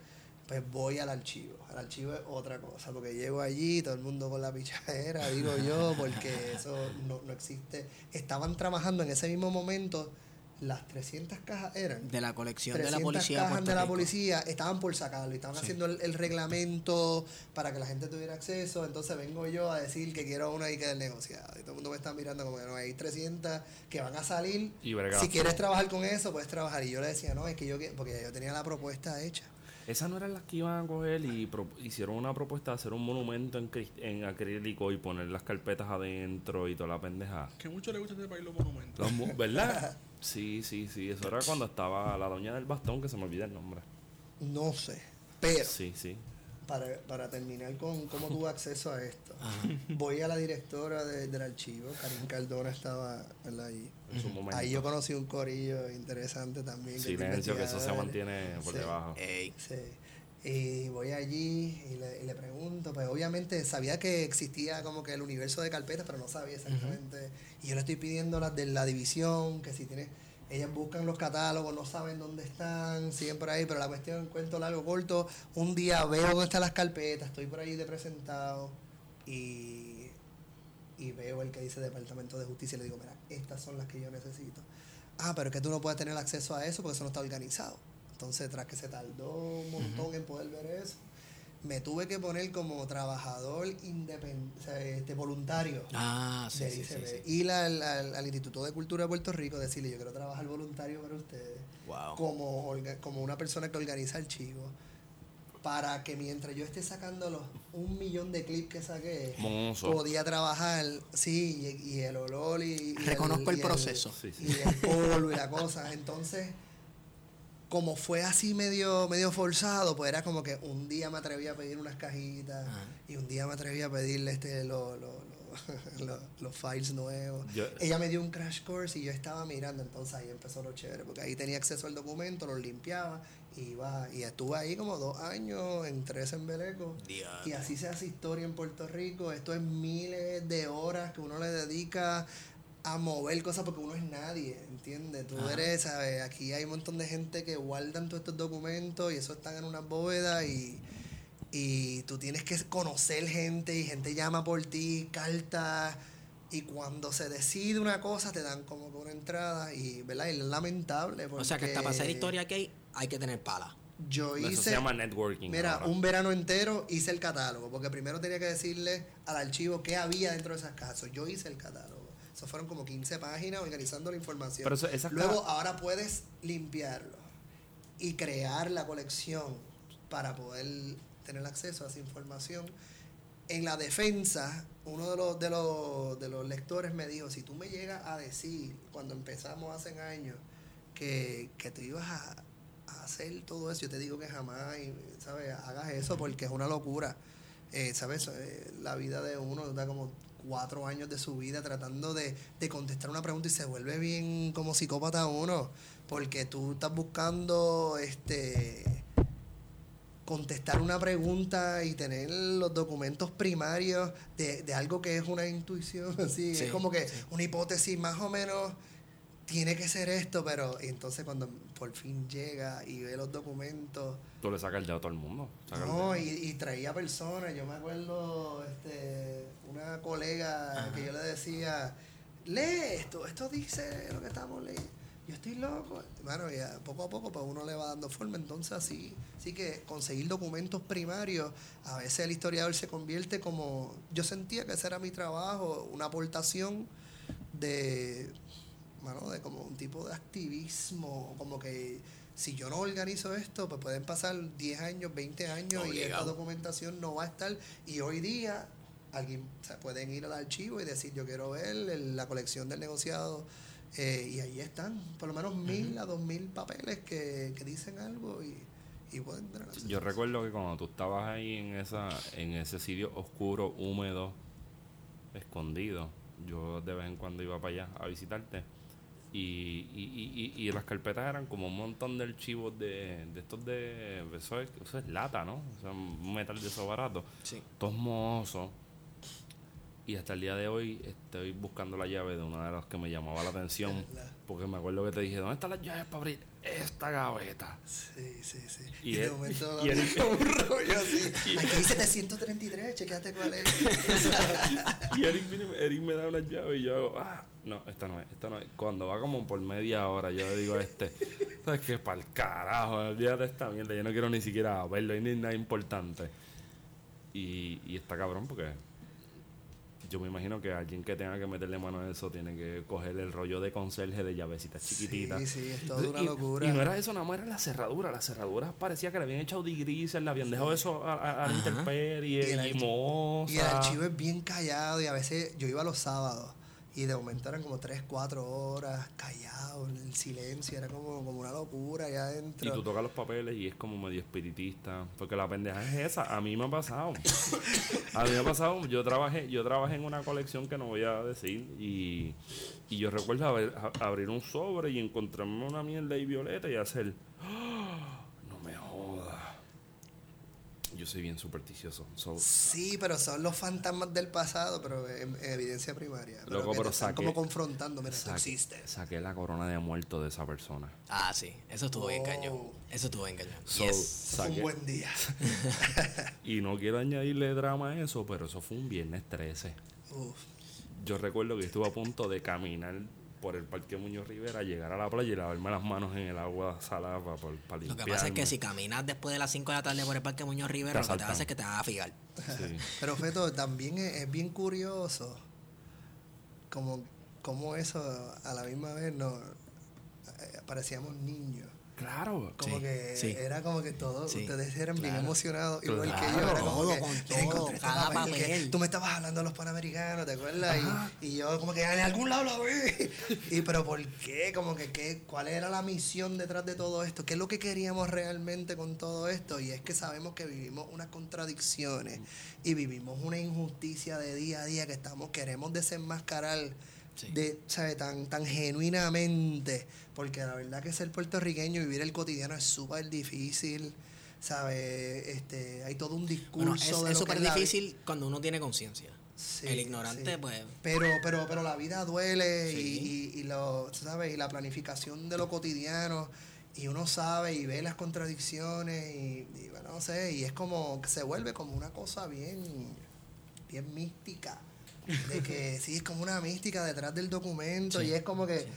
Pues voy al archivo. Al archivo es otra cosa, porque llego allí, todo el mundo con la pichadera, digo yo, porque eso no, no existe. Estaban trabajando en ese mismo momento, las 300 cajas eran. De la colección de la 300 policía. de cajas de la policía estaban por sacarlo y estaban haciendo el, el reglamento para que la gente tuviera acceso. Entonces vengo yo a decir que quiero una y que del negociado. Y todo el mundo me está mirando como que no hay 300 que van a salir. Y. Si quieres trabajar con eso, puedes trabajar. Y yo le decía, no, es que yo, que- porque yo tenía la propuesta hecha. Esas no eran las que iban a coger y pro- hicieron una propuesta de hacer un monumento en, en acrílico y poner las carpetas adentro y toda la pendeja. Que mucho le gusta este país los monumentos. Los mu- ¿Verdad? Sí, sí, sí. Eso era cuando estaba la doña del bastón, que se me olvida el nombre. No sé. Pero Sí, sí. Para, para terminar con cómo tuve acceso a esto, Ajá. voy a la directora de- del archivo, Karin Cardona estaba ¿verdad? ahí. En su momento. Ahí yo conocí un corillo interesante también. Silencio, que eso se mantiene por Sí. debajo. Ey. Sí. Y voy allí y le, y le pregunto, pues obviamente sabía que existía como que el universo de carpetas, pero no sabía exactamente. Y yo le estoy pidiendo las de la división, que si tiene, ellas buscan los catálogos, no saben dónde están, siguen por ahí, pero la cuestión, cuento largo, corto, un día veo dónde están las carpetas, estoy por ahí de presentado y, y veo el que dice Departamento de Justicia y le digo, mira, estas son las que yo necesito. Ah, pero es que tú no puedes tener acceso a eso porque eso no está organizado. Entonces, tras que se tardó un montón en poder ver eso, me tuve que poner como trabajador independiente, o sea, este, voluntario Ah, sí, del sí, sí, sí. Ir al, Instituto de Cultura de Puerto Rico, decirle, yo quiero trabajar voluntario para ustedes, Wow. como, orga- como una persona que organiza archivos, para que mientras yo esté sacando los un millón de clips que saqué, podía trabajar, sí, y, y el olor y, y Reconozco el y proceso. Sí, sí. y el polvo y la cosa. Entonces, como fue así medio, medio forzado, pues era como que un día me atreví a pedir unas cajitas Ajá. y un día me atreví a pedirle este los los- los- los- los files nuevos. Yo- Ella me dio un crash course y yo estaba mirando, entonces ahí empezó lo chévere, porque ahí tenía acceso al documento, lo limpiaba y iba, y estuve ahí como dos años en tres embelecos. Diablo. Y así se hace historia en Puerto Rico. Esto es miles de horas que uno le dedica a mover cosas porque uno es nadie, ¿entiendes? Tú Ajá. eres, ¿sabes? Aquí hay un montón de gente que guardan todos estos documentos y eso están en una bóveda y, y tú tienes que conocer gente y gente llama por ti, cartas. Y cuando se decide una cosa, te dan como que una entrada y, ¿verdad? Y es lamentable. O sea que hasta para hacer historia que hay, hay que tener pala. Yo hice. Eso se llama networking. Mira, ahora. un verano entero hice el catálogo, porque primero tenía que decirle al archivo qué había dentro de esas cajas. So, Yo hice el catálogo. Eso fueron como 15 páginas organizando la información. Pero eso- esas Luego, cajas- ahora puedes limpiarlo y crear la colección para poder tener acceso a esa información. En la defensa, uno de los, de los, de los lectores me dijo, si tú me llegas a decir, cuando empezamos hace años, que, que tú ibas a, a hacer todo eso, yo te digo que jamás, ¿sabes? Hagas eso porque es una locura. Eh, ¿Sabes? Eh, la vida de uno da como cuatro años de su vida tratando de, de contestar una pregunta y se vuelve bien como psicópata uno, porque tú estás buscando este contestar una pregunta y tener los documentos primarios de, de algo que es una intuición, Sí, es como que una hipótesis más o menos tiene que ser esto, pero entonces cuando por fin llega y ve los documentos, Tú le sacas el dedo a todo el mundo. El no, y, y traía personas, yo me acuerdo, este, una colega que yo le decía, lee esto, esto dice lo que estamos leyendo. Yo estoy loco. Bueno, y a- poco a poco pues uno le va dando forma. Entonces así, sí que conseguir documentos primarios, a veces el historiador se convierte como, yo sentía que ese era mi trabajo, una aportación de, de como un tipo de activismo, como que si yo no organizo esto, pues pueden pasar 10 años, 20 años y esta documentación no va a estar. Y hoy día alguien o sea, pueden ir al archivo y decir yo quiero ver la colección del negociado eh, y ahí están por lo menos mil a dos mil papeles que, que dicen algo y, y pueden tener acceso. Yo recuerdo que cuando tú estabas ahí en esa en ese sitio oscuro, húmedo, escondido, yo de vez en cuando iba para allá a visitarte. Y, y, y, y, las carpetas eran como un montón de archivos de, de estos de... Eso es, eso es lata, ¿no? O sea, un metal de eso barato. Sí. Todos mozos. Y hasta el día de hoy estoy buscando la llave de una de las que me llamaba la atención. Porque me acuerdo que te dije, ¿dónde están las llaves para abrir esta gaveta? Sí, sí, sí. Y Y, de él- momento y él- un rollo así. Aquí dice 733, chequeate cuál es. Y Eric, me da una llave y yo hago, ah, no, esta no es, esta no es. Cuando va como por media hora, yo le digo a este, ¿sabes qué? Para el carajo, olvídate de esta mierda, yo no quiero ni siquiera verlo, y ni nada importante. Y, y está cabrón porque yo me imagino que alguien que tenga que meterle mano a eso tiene que coger el rollo de conserje de llavecitas chiquititas. Sí, sí, es toda una Y- locura. Y no era eso, nada más era la cerradura. Las cerraduras parecía que le habían echado digrises, le habían dejado eso a, la Ajá. intemperie Y el y, moza. Y el archivo es bien callado y a veces yo iba los sábados y de momento eran como 3, 4 horas callado, en el silencio, era como, como una locura allá adentro. Y tú tocas los papeles y es como medio espiritista. Porque la pendeja es esa. A mí me ha pasado. A mí me ha pasado. Yo trabajé, yo trabajé en una colección que no voy a decir. Y, y yo recuerdo haber- abrir un sobre y encontrarme una mierda y violeta y hacer. "Ah, No me jodas. Yo soy bien supersticioso. So, Sí, pero son los fantasmas del pasado, pero en, en evidencia primaria. Pero Loco, que pero están como confrontando, mira, existe. saqué la corona de muerto de esa persona. Ah, sí. Eso estuvo bien Oh. cañón. Eso estuvo bien cañón. So, Yes. Fue un buen día. y no quiero añadirle drama a eso, pero eso fue un viernes 13. Uf. Yo recuerdo que estuve a punto de caminar por el Parque Muñoz Rivera, llegar a la playa y lavarme las manos en el agua salada para, para, Lo que pasa es que si caminas después de las 5 de la tarde por el Parque Muñoz Rivera, Te lo que te va a asaltan. hacer es que te vas a fijar. Sí. Pero Feto, también es, es bien curioso como, como eso a la misma vez nos eh, parecíamos niños. Claro. Como Sí, que sí. era como que todos Sí, ustedes eran bien emocionados, igual que yo. Era como todo, que, con "Mira, todo, encontré cada papel que papel". Tú me estabas hablando de los panamericanos, ¿te acuerdas? Y, y yo como que en algún lado lo vi. y pero ¿por qué? Como que ¿qué? ¿cuál era la misión detrás de todo esto? ¿Qué es lo que queríamos realmente con todo esto? Y es que sabemos que vivimos unas contradicciones y vivimos una injusticia de día a día que estamos queremos desenmascarar Sí. de, ¿sabe? Tan, tan genuinamente, porque la verdad que ser puertorriqueño, vivir el cotidiano es súper difícil, ¿sabe? Este, hay todo un discurso Bueno, es de es súper la- difícil cuando uno tiene conciencia. Sí, El ignorante, sí. pues. Pero, pero, pero la vida duele y, y, y lo, ¿sabes? y la planificación de lo cotidiano y uno sabe y ve las contradicciones y, y bueno, no sé, y es como que se vuelve como una cosa bien, bien mística. De que sí, es como una mística detrás del documento Sí, y es como que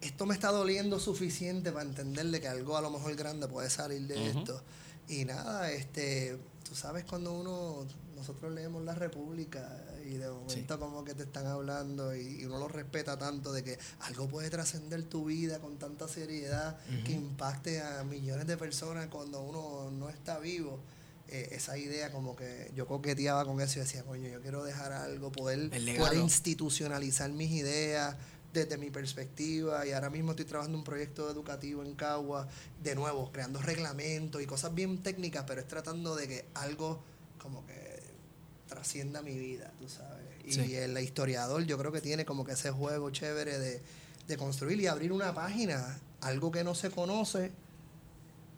esto me está doliendo suficiente para entenderle que algo a lo mejor grande puede salir de esto. Y nada, este, tú sabes cuando uno, nosotros leemos La República y de momento como que te están hablando y, y uno lo respeta tanto de que algo puede trascender tu vida con tanta seriedad que impacte a millones de personas cuando uno no está vivo. Eh, esa idea como que yo coqueteaba con eso y decía, coño, yo quiero dejar algo, poder, poder institucionalizar mis ideas desde mi perspectiva y ahora mismo estoy trabajando un proyecto educativo en Cagua, de nuevo, creando reglamentos y cosas bien técnicas, pero es tratando de que algo como que trascienda mi vida, tú sabes. Y Sí. el historiador yo creo que tiene como que ese juego chévere de, de construir y abrir una página, algo que no se conoce,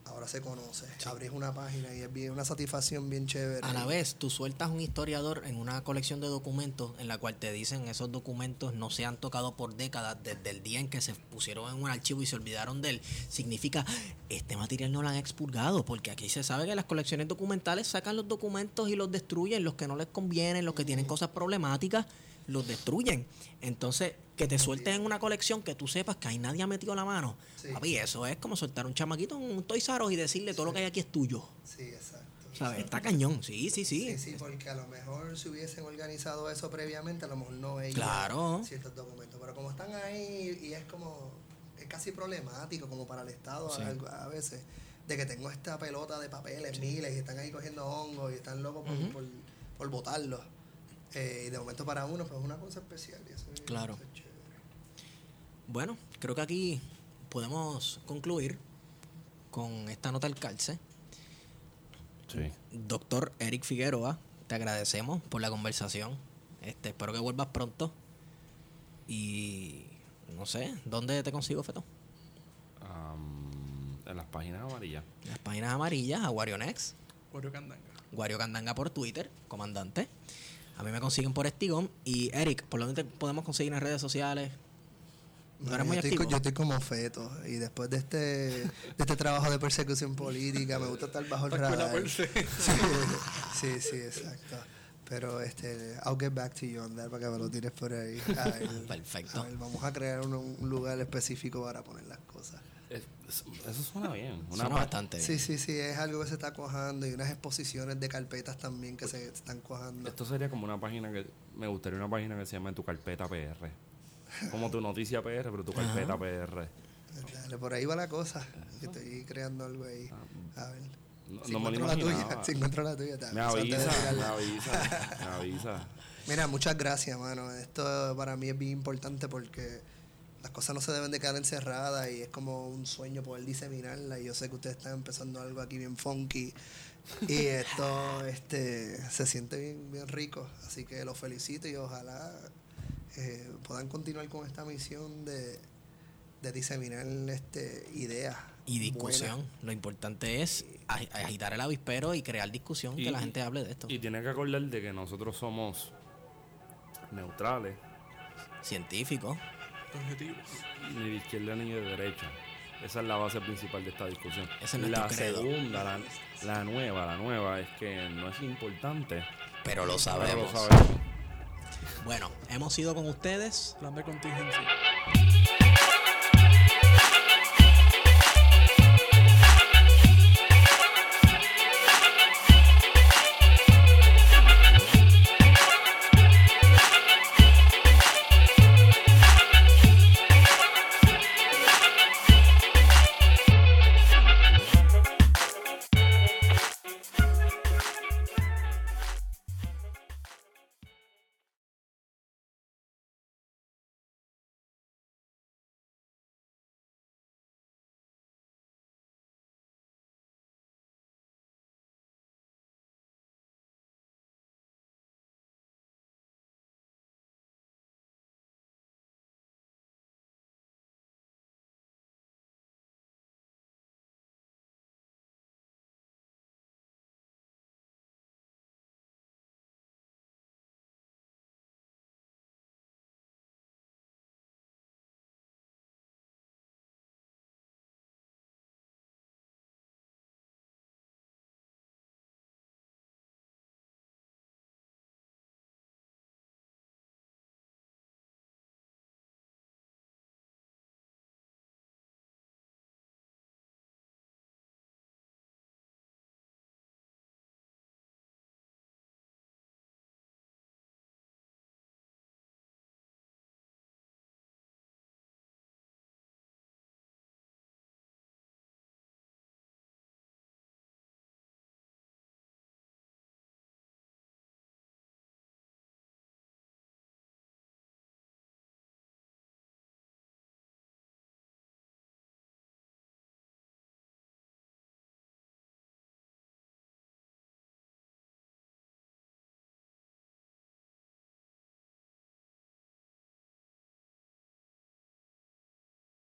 ahora se conoce. Abrir una página y es bien, una satisfacción bien chévere. A la vez, tú sueltas un historiador en una colección de documentos en la cual te dicen esos documentos no se han tocado por décadas desde el día en que se pusieron en un archivo y se olvidaron de él. Significa, este material no lo han expurgado, porque aquí se sabe que las colecciones documentales sacan los documentos y los destruyen, los que no les convienen, los que tienen cosas problemáticas, los destruyen. Entonces, que te suelten en una colección que tú sepas que ahí nadie ha metido la mano. Sí. Papi, eso es como soltar un chamaquito en un Toys R Us y decirle todo lo que hay aquí es tuyo. Sí, exacto. ¿Sabes? Está cañón. Sí, sí, sí. Sí, sí, porque a lo mejor si hubiesen organizado eso previamente, a lo mejor no veían Claro. ciertos documentos. Pero como están ahí y es como, es casi problemático como para el Estado Sí. a, veces, de que tengo esta pelota de papeles, miles, y están ahí cogiendo hongos y están locos por, Ujú. por, por botarlos. Eh, y de momento para uno, pues es una cosa especial. Y eso es- Claro. eso es chévere. Bueno, creo que aquí podemos concluir con esta nota al calce. Sí. Doctor Eric Figueroa, te agradecemos por la conversación. Este, espero que vuelvas pronto. Y no sé, ¿dónde te consigo, Feto? Am, en las páginas amarillas. En Las páginas amarillas, Aguario Next, Wario Candanga. Guario Candanga por Twitter, comandante. A mí me consiguen por Estigón. Y Eric, ¿por dónde te podemos conseguir en redes sociales? ¿No No, eres yo, muy estoy, activo? co- yo estoy como feto y después de este, de este trabajo de persecución política me gusta estar bajo el radar. Sí, sí, sí, exacto. Pero este, I'll get back to you on that para que me lo tires por ahí. A ver, Perfecto. a ver, vamos a crear un, un lugar específico para poner las cosas. Es- es- eso suena bien. Una Suena bastante bien. Sí, sí, sí, es algo que se está cojando y unas exposiciones de carpetas también que se están cojando. Esto sería como una página que. Me gustaría una página que se llame Tu Carpeta PR. Como tu noticia PR, pero tu carpeta PR. Dale, por ahí va la cosa. que Estoy creando algo ahí. A ver. No, Si no me lo encuentro la tuya, si encuentro la tuya, te Me avisa, me avisa. Mira, muchas gracias, mano. Esto para mí es bien importante porque las cosas no se deben de quedar encerradas y es como un sueño poder diseminarla. Y yo sé que ustedes están empezando algo aquí bien funky y esto este se siente bien, bien rico. Así que los felicito y ojalá eh, puedan continuar con esta misión de, de diseminar este ideas. Y discusión. buenas. Lo importante es ag- agitar el avispero y crear discusión, Y- que la gente hable de esto. Y tiene que acordar de que nosotros somos neutrales, Científico. Objetivos. ni de izquierda ni de derecha. Esa es la base principal de esta discusión. Ese es la credo. segunda, la, la nueva, la nueva es que no es importante. Pero lo pero sabemos. lo sabemos. Bueno, hemos ido con ustedes. Plan de contingencia.